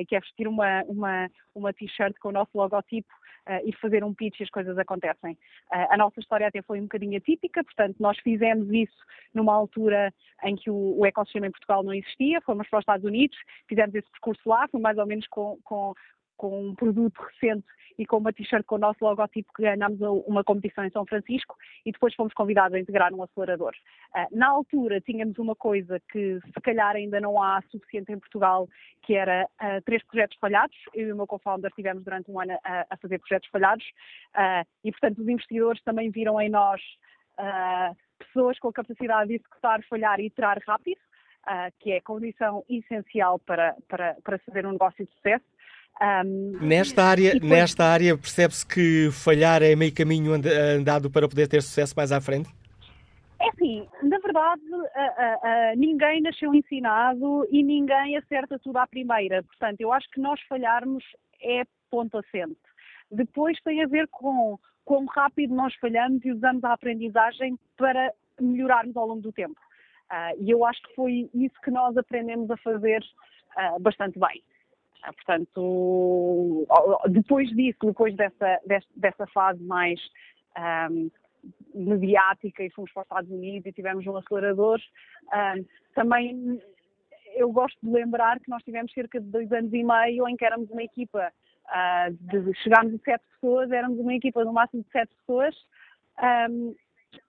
e que é vestir uma, uma, uma t-shirt com o nosso logotipo uh, e fazer um pitch e as coisas acontecem. Uh, a nossa história até foi um bocadinho atípica, portanto, nós fizemos isso numa altura em que o, o ecossistema em Portugal não existia, fomos para os Estados Unidos, fizemos esse percurso lá, foi mais ou menos com, com, com um produto recente e com uma t-shirt com o nosso logotipo que ganhámos uma competição em São Francisco e depois fomos convidados a integrar um acelerador. Uh, na altura tínhamos uma coisa que se calhar ainda não há suficiente em Portugal, que era uh, três projetos falhados. Eu e o meu co-founder tivemos durante um ano a, a fazer projetos falhados uh, e, portanto, os investidores também viram em nós pessoas com a capacidade de executar, falhar e iterar rápido. uh, que é condição essencial para, para, para fazer um negócio de sucesso. Um, nesta área, depois... nesta área percebe-se que falhar é meio caminho andado para poder ter sucesso mais à frente? É assim, na verdade, ninguém nasceu ensinado e ninguém acerta tudo à primeira. Portanto, eu acho que nós falharmos é ponto assente. Depois tem a ver com quão rápido nós falhamos e usamos a aprendizagem para melhorarmos ao longo do tempo. Uh, e eu acho que foi isso que nós aprendemos a fazer uh, bastante bem. Uh, portanto, depois disso, depois dessa, dessa fase mais um, mediática e fomos para os Estados Unidos e tivemos um acelerador, também eu gosto de lembrar que nós tivemos cerca de dois anos e meio em que éramos uma equipa de chegámos a sete pessoas, éramos uma equipa no máximo de sete pessoas um,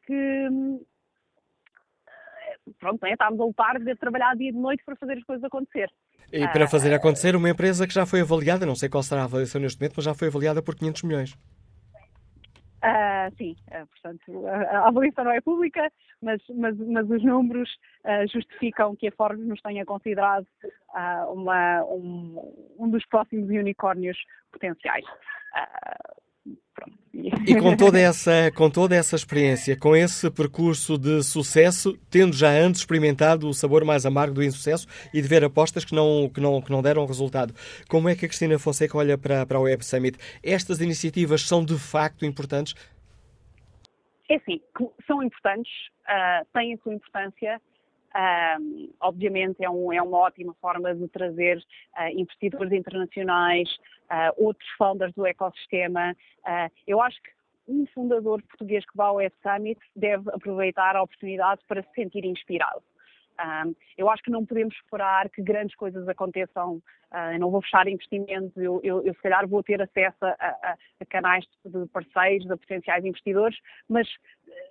que pronto, né, estávamos a lutar de trabalhar dia e de noite para fazer as coisas acontecer. E para fazer acontecer, uma empresa que já foi avaliada, não sei qual será a avaliação neste momento, mas já foi avaliada por 500 milhões. Uh, sim, uh, portanto, a, a avaliação não é pública, mas, mas, mas os números uh, justificam que a Forbes nos tenha considerado uma, um, um, dos próximos unicórnios potenciais. E com toda, essa, com toda essa experiência, com esse percurso de sucesso, tendo já antes experimentado o sabor mais amargo do insucesso e de ver apostas que não, que não, que não deram resultado, como é que a Cristina Fonseca olha para, para o Web Summit? Estas iniciativas são de facto importantes? É sim, são importantes, uh, têm a sua importância. Uh, obviamente é, um, é, uma ótima forma de trazer uh, investidores internacionais, uh, outros founders do ecossistema. eu acho que um fundador português que vá ao Web Summit deve aproveitar a oportunidade para se sentir inspirado. Um, eu acho que não podemos esperar que grandes coisas aconteçam. Uh, não vou fechar investimentos, eu, eu, eu, se calhar vou ter acesso a, a, a canais de parceiros, a potenciais investidores, mas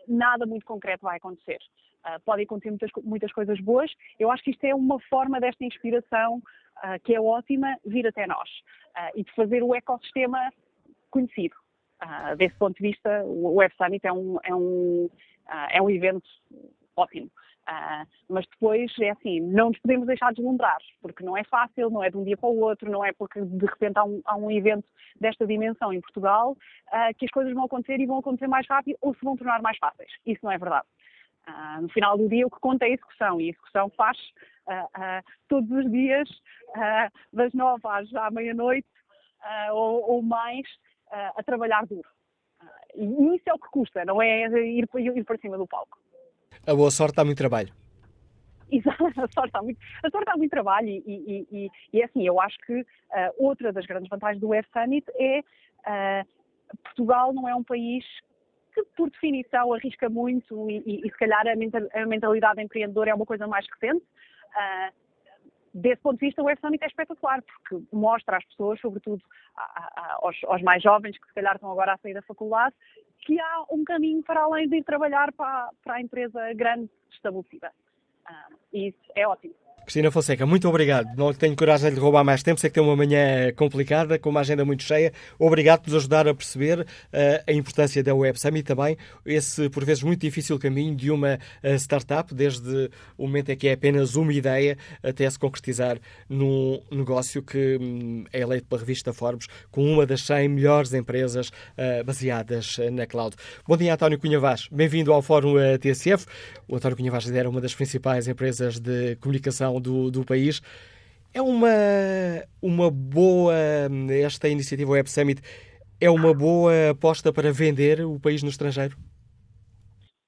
nada muito concreto vai acontecer. Uh, podem acontecer muitas, muitas coisas boas. Eu acho que isto é uma forma desta inspiração uh, que é ótima vir até nós uh, e de fazer o ecossistema conhecido. desse ponto de vista, o Web Summit é um, é um, é um evento ótimo. Mas depois é assim, não nos podemos deixar deslumbrar, porque não é fácil, não é de um dia para o outro, não é porque de repente há um, há um evento desta dimensão em Portugal que as coisas vão acontecer e vão acontecer mais rápido ou se vão tornar mais fáceis. Isso não é verdade. Uh, no final do dia, o que conta é a execução, e a execução faz todos os dias, das nove às à meia-noite ou, ou, mais, a trabalhar duro. e isso é o que custa, não é ir, ir para cima do palco. A boa sorte dá muito trabalho. Exato, a sorte dá muito, a sorte dá muito trabalho e, e, e, e é assim, eu acho que uh, outra das grandes vantagens do Web Summit é uh, Portugal não é um país que por definição arrisca muito e, e, e se calhar a, mentalidade empreendedora é uma coisa mais recente. Uh, desse ponto de vista, o Web Summit é espetacular, porque mostra às pessoas, sobretudo aos, aos, mais jovens que se calhar estão agora a sair da faculdade, que há um caminho para além de ir trabalhar para, para a empresa grande estabelecida. Uh, e isso é ótimo. Cristina Fonseca, muito obrigado. Não tenho coragem de lhe roubar mais tempo, sei que tem uma manhã complicada, com uma agenda muito cheia. Obrigado por nos ajudar a perceber uh, a importância da Web Summit e também esse, por vezes, muito difícil caminho de uma uh, startup, desde o momento em que é apenas uma ideia até se concretizar num negócio que um, é eleito pela revista Forbes como uma das 100 melhores empresas uh, baseadas na cloud. Bom dia, António Cunha Vaz. Bem-vindo ao Fórum TSF. O António Cunha Vaz lidera uma das principais empresas de comunicação do, do país. É uma, uma boa, esta iniciativa Web Summit, é uma boa aposta para vender o país no estrangeiro?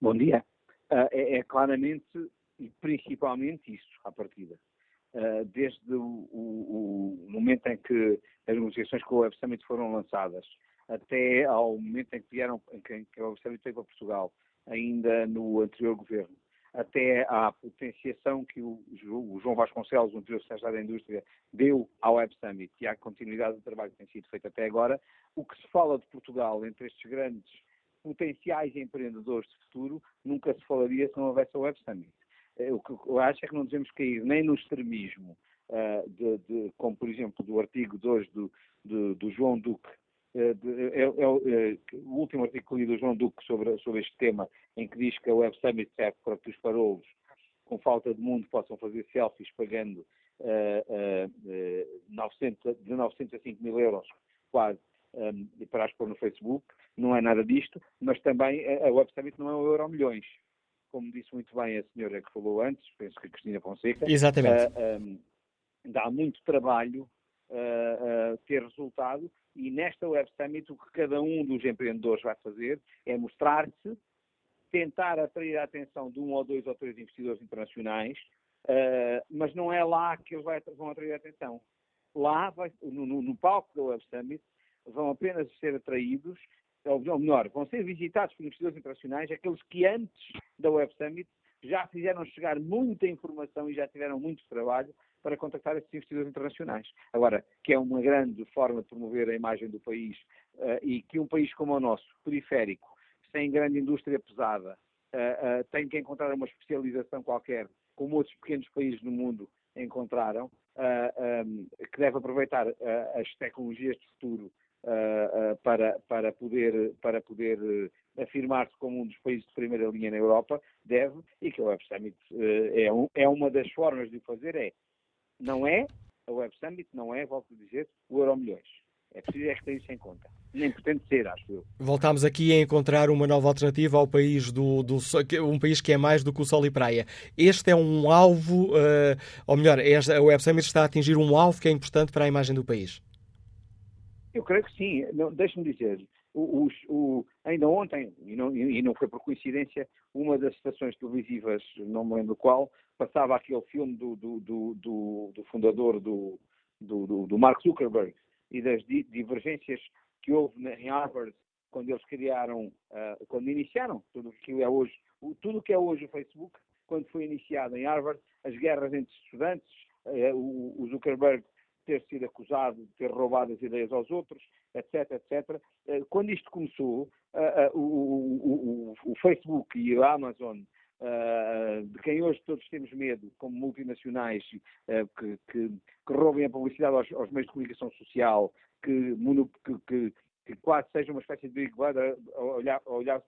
Bom dia. Uh, é, é, claramente e principalmente isso, à partida. Uh, desde o, o, o, momento em que as negociações com o Web Summit foram lançadas, até ao momento em que vieram, em que, em que o Web Summit veio para Portugal, ainda no anterior governo, até à potenciação que o, João Vasconcelos, o anterior secretário da Indústria, deu ao Web Summit e à continuidade do trabalho que tem sido feito até agora, o que se fala de Portugal entre estes grandes potenciais empreendedores de futuro, nunca se falaria se não houvesse o Web Summit. Eh, o que eu acho é que não devemos cair nem no extremismo, uh, de, de, como por exemplo do artigo 2 do, do, do João Duque, é, é, é, o último artigo do João Duque sobre, sobre este tema, em que diz que a Web Summit serve para que os farolos com falta de mundo possam fazer selfies pagando uh, uh, 900, de 900 a 5 mil euros quase um, para as pôr no Facebook. Não é nada disto, mas também a Web Summit não é o Euro Milhões. Como disse muito bem a senhora que falou antes, penso que a Cristina Fonseca. Exatamente. Uh, um, dá muito trabalho ter resultado e nesta Web Summit o que cada um dos empreendedores vai fazer é mostrar-se, tentar atrair a atenção de um ou dois ou três investidores internacionais, uh, mas não é lá que eles vão atrair a atenção. Lá, no, palco da Web Summit, vão apenas ser atraídos, ou melhor, vão ser visitados por investidores internacionais aqueles que antes da Web Summit já fizeram chegar muita informação e já tiveram muito trabalho para contactar esses investidores internacionais. Agora, que é uma grande forma de promover a imagem do país uh, e que um país como o nosso, periférico, sem grande indústria pesada, uh, uh, tem que encontrar uma especialização qualquer, como outros pequenos países no mundo encontraram, um, que deve aproveitar as tecnologias de futuro para, para poder, para poder afirmar-se como um dos países de primeira linha na Europa, deve, e que o Web Summit é, um, é uma das formas de fazer, é não é, a Web Summit não é, volto a dizer, o Euro Milhões. É preciso é que ter isso em conta. Nem pretende ser, acho eu. Voltámos aqui a encontrar uma nova alternativa ao país do, do um país que é mais do que o sol e praia. Este é um alvo, uh, ou melhor, a Web Summit está a atingir um alvo que é importante para a imagem do país. Eu creio que sim. Deixe-me dizer, o, o, ainda ontem, e não, e não, foi por coincidência, uma das estações televisivas, não me lembro qual, passava aquele filme do, do, do, do fundador do, Mark Zuckerberg e das divergências que houve em Harvard quando eles criaram, uh, quando iniciaram tudo que é hoje, tudo que é hoje o Facebook, quando foi iniciado em Harvard, as guerras entre estudantes, uh, o Zuckerberg ter sido acusado de ter roubado as ideias aos outros, etc, etc. Eh, quando isto começou, eh, eh, o, Facebook e a Amazon de quem hoje todos temos medo, como multinacionais que, que, que roubem a publicidade aos, aos, meios de comunicação social, que, que, que, quase seja uma espécie de Big Brother a olhar, a olhar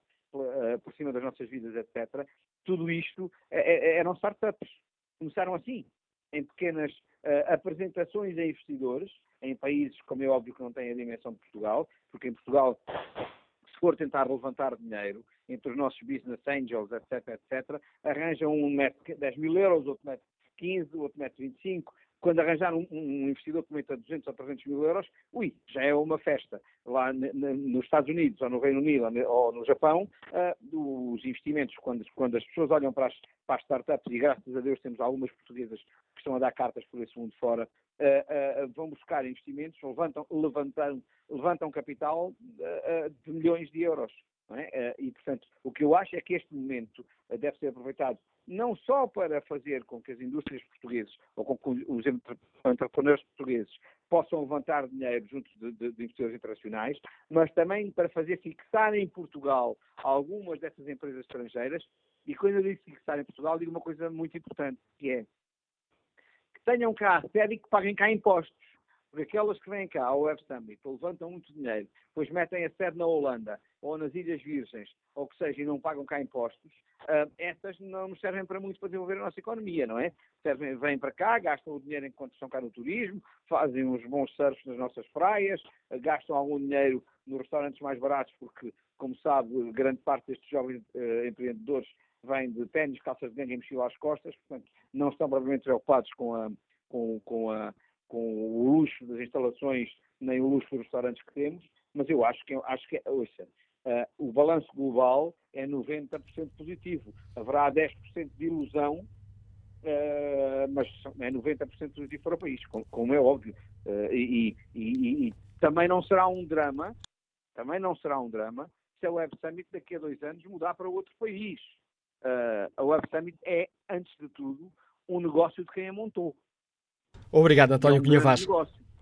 por cima das nossas vidas, etc. Tudo isto eram startups. Começaram assim em pequenas uh, apresentações a investidores, em países, como é óbvio, que não têm a dimensão de Portugal, porque em Portugal, se for tentar levantar dinheiro entre os nossos business angels, etc., etc., arranjam um mete 10 mil euros, outro mete 15, outro mete 25, quando arranjar um, um, investidor que meta 200 ou 300 mil euros, ui, já é uma festa. Lá nos Estados Unidos, ou no Reino Unido, ou no Japão, uh, os investimentos, quando, quando as pessoas olham para as, para as startups, e graças a Deus temos algumas portuguesas que estão a dar cartas por esse mundo fora, uh, uh, vão buscar investimentos, levantam, levantam, levantam capital de milhões de euros. É? E, portanto, o que eu acho é que este momento deve ser aproveitado não só para fazer com que as indústrias portuguesas ou com que os entrepreneurs portugueses possam levantar dinheiro junto de, de, de, investidores internacionais, mas também para fazer fixar em Portugal algumas dessas empresas estrangeiras. E quando eu digo fixar em Portugal, digo uma coisa muito importante, que é que tenham cá a sede e que paguem cá impostos. Porque aquelas que vêm cá ao Web Summit levantam muito dinheiro, depois metem a sede na Holanda ou nas Ilhas Virgens, ou que seja, e não pagam cá impostos, uh, essas não nos servem para muito para desenvolver a nossa economia, não é? Servem, vêm para cá, gastam o dinheiro enquanto estão cá no turismo, fazem uns bons surfs nas nossas praias, uh, gastam algum dinheiro nos restaurantes mais baratos, porque, como sabe, grande parte destes jovens uh, empreendedores vêm de ténis, calças de gangue e mochila às costas, portanto, não estão propriamente preocupados com a, com, com a com o luxo das instalações nem o luxo dos restaurantes que temos, mas eu acho que, acho que ouça, o balanço global é 90% positivo. Haverá 10% de ilusão, uh, mas é 90% positivo para o país, como, é óbvio. Uh, e, e, e, também não será um drama, também não será um drama, se a Web Summit daqui a dois anos mudar para outro país. a Web Summit é, antes de tudo, um negócio de quem a montou. Obrigado, António é um Cunha Vaz.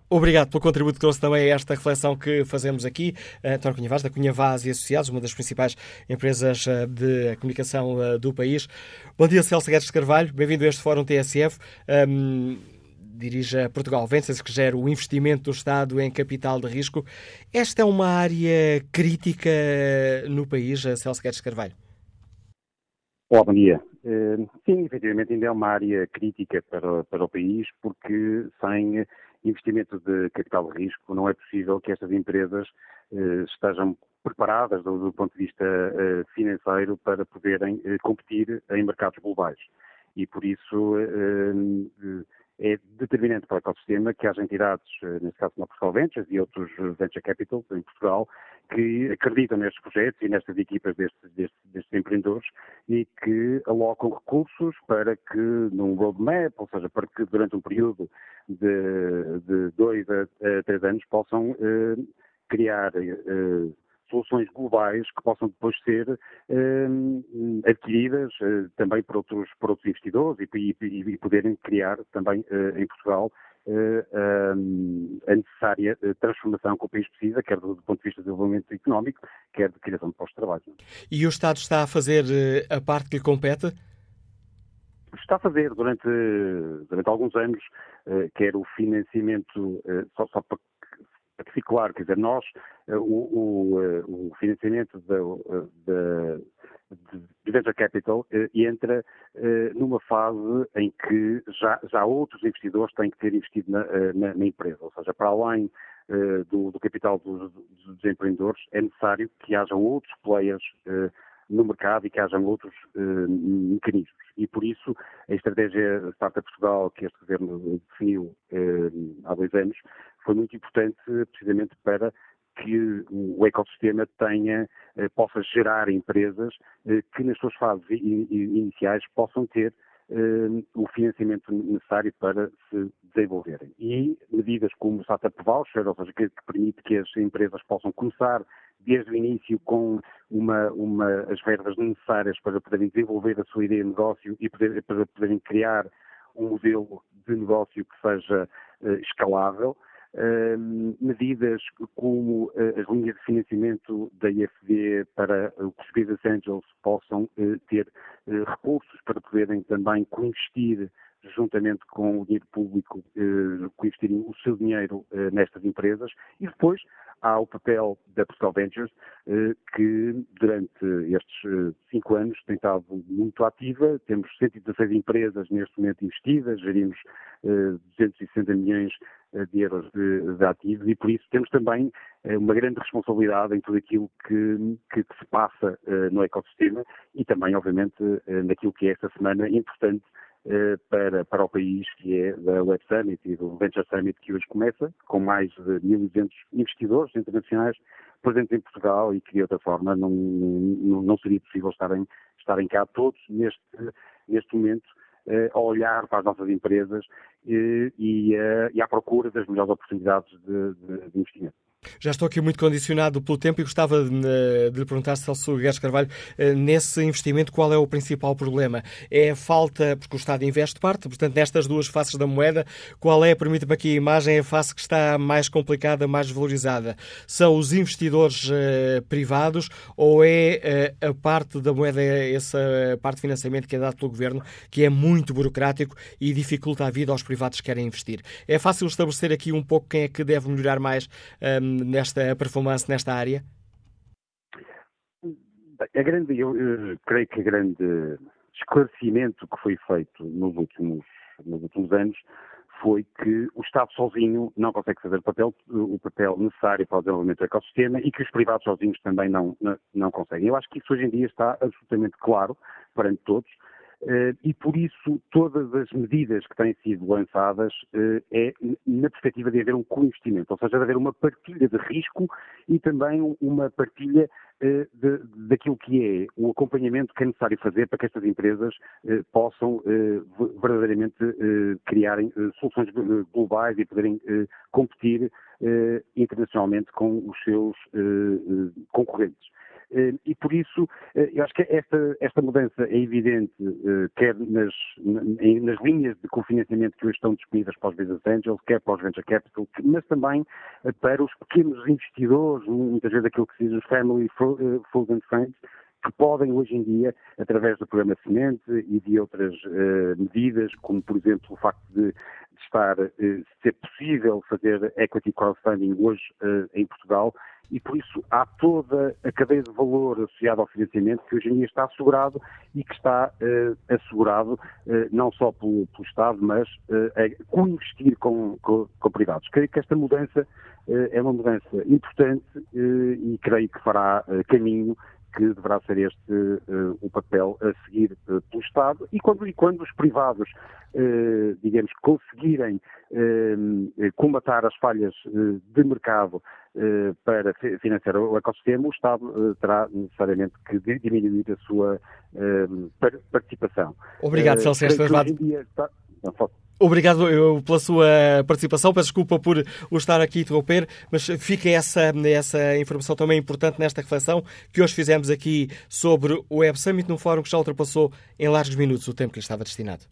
Obrigado pelo contributo que trouxe também a esta reflexão que fazemos aqui. António Cunha Vaz, da Cunha Vaz e Associados, uma das principais empresas eh, de comunicação eh, do país. Bom dia, Celso Guedes de Carvalho. Bem-vindo a este Fórum TSF. Um, dirige a Portugal Ventures, que gera o investimento do Estado em capital de risco. Esta é uma área crítica no país, Celso Guedes de Carvalho? Olá, bom dia. Sim, efetivamente ainda é uma área crítica para, para o país, porque sem investimento de capital de risco não é possível que estas empresas estejam preparadas do, do ponto de vista financeiro para poderem competir em mercados globais. E por isso é determinante para o ecossistema que haja entidades, eh, neste caso a Portugal Ventures e outros eh, Venture Capital em Portugal, que acreditam nestes projetos e nestas equipas destes, destes, destes, empreendedores e que alocam recursos para que num roadmap, ou seja, para que durante um período de, de dois a, a três anos possam eh, criar eh, soluções globais que possam depois ser eh, adquiridas eh, também por outros, por outros investidores e, e, e poderem criar também eh, em Portugal eh, a necessária transformação que o país precisa, quer do, do, ponto de vista de desenvolvimento económico, quer de criação de postos de trabalho. E o Estado está a fazer a parte que lhe compete? está a fazer durante, durante alguns anos, quer o financiamento, só, só para fique claro, quer dizer, nós, o, o, o financiamento da, de venture capital entra numa fase em que já, já outros investidores têm que ter investido na, na, na empresa, ou seja, para além do, do, capital dos, dos, empreendedores, é necessário que hajam outros players no mercado e que hajam outros mecanismos. E por isso a estratégia Startup Portugal que este governo definiu há dois anos foi muito importante precisamente para que o ecossistema tenha, eh, possa gerar empresas eh, que nas suas fases iniciais possam ter eh, o financiamento necessário para se desenvolverem. E medidas como o Startup Voucher, ou seja, que, que, permite que as empresas possam começar desde o início com uma, uma, as verbas necessárias para poderem desenvolver a sua ideia de negócio e poder, para poderem criar um modelo de negócio que seja uh, escalável medidas como uh, as linhas de financiamento da IFD para que os business angels possam uh, ter uh, recursos para poderem também coinvestir juntamente com o dinheiro público, coinvestirem o seu dinheiro nestas empresas e depois há o papel da Portugal Ventures, que durante estes cinco anos tem estado muito ativa. Temos 116 empresas neste momento investidas, gerimos 260 milhões de euros de, de, ativos e por isso temos também eh, uma grande responsabilidade em tudo aquilo que, que, que se passa uh, no ecossistema e também, obviamente, uh, naquilo que é esta semana importante para, para o país, que é da Web Summit e do Venture Summit que hoje começa, com mais de 1.200 investidores internacionais presentes em Portugal e que de outra forma não, não, não seria possível estarem, estarem cá todos neste, neste momento a olhar para as nossas empresas e, e, e à procura das melhores oportunidades de, de, de investimento. Já estou aqui muito condicionado pelo tempo e gostava de, de lhe perguntar, Celso Guedes Carvalho, eh, nesse investimento, qual é o principal problema? É a falta, porque o Estado investe parte, portanto, nestas duas faces da moeda, qual é, permita-me aqui a imagem, a face que está mais complicada, mais valorizada? São os investidores uh, privados ou é a parte da moeda, essa parte de financiamento que é dado pelo Governo, que é muito burocrático e dificulta a vida aos privados que querem investir? É fácil estabelecer aqui um pouco quem é que deve melhorar mais um, nesta performance nesta área? A grande, eu, eu creio que o grande esclarecimento que foi feito nos últimos, nos últimos anos foi que o Estado sozinho não consegue fazer o papel, o papel necessário para o desenvolvimento do ecossistema e que os privados sozinhos também não, não, não conseguem. Eu acho que isso hoje em dia está absolutamente claro perante todos e por isso todas as medidas que têm sido lançadas eh, é na perspectiva de haver um co-investimento, ou seja, de haver uma partilha de risco e também uma partilha eh, de, daquilo que é o acompanhamento que é necessário fazer para que estas empresas possam verdadeiramente criarem soluções globais e poderem competir internacionalmente com os seus concorrentes. Eh, e por isso, eh, eu acho que esta, esta mudança é evidente, eh, quer nas, nas linhas de cofinanciamento que hoje estão disponíveis para os business angels, quer para os venture capital, mas também para os pequenos investidores, muitas vezes aquilo que se diz os family and friends, que podem hoje em dia, através do programa Semente e de outras medidas, como por exemplo o facto de, de estar, ser possível fazer equity crowdfunding hoje em Portugal, e por isso há toda a cadeia de valor associada ao financiamento que hoje em dia está assegurado e que está uh, assegurado uh, não só pelo, pelo, Estado, mas uh, co-investir com, com, com, privados. Creio que esta mudança é uma mudança importante e creio que fará caminho que deverá ser este uh, o papel a seguir uh, pelo Estado e quando, e quando os privados, uh, digamos, conseguirem combatar as falhas de mercado para financiar o ecossistema, o Estado terá necessariamente que diminuir a sua participação. Obrigado, Celso. Obrigado eu, pela sua participação. Peço desculpa por o estar aqui a interromper, mas fica essa, essa informação também importante nesta reflexão que hoje fizemos aqui sobre o Web Summit num fórum que já ultrapassou em largos minutos o tempo que lhe estava destinado.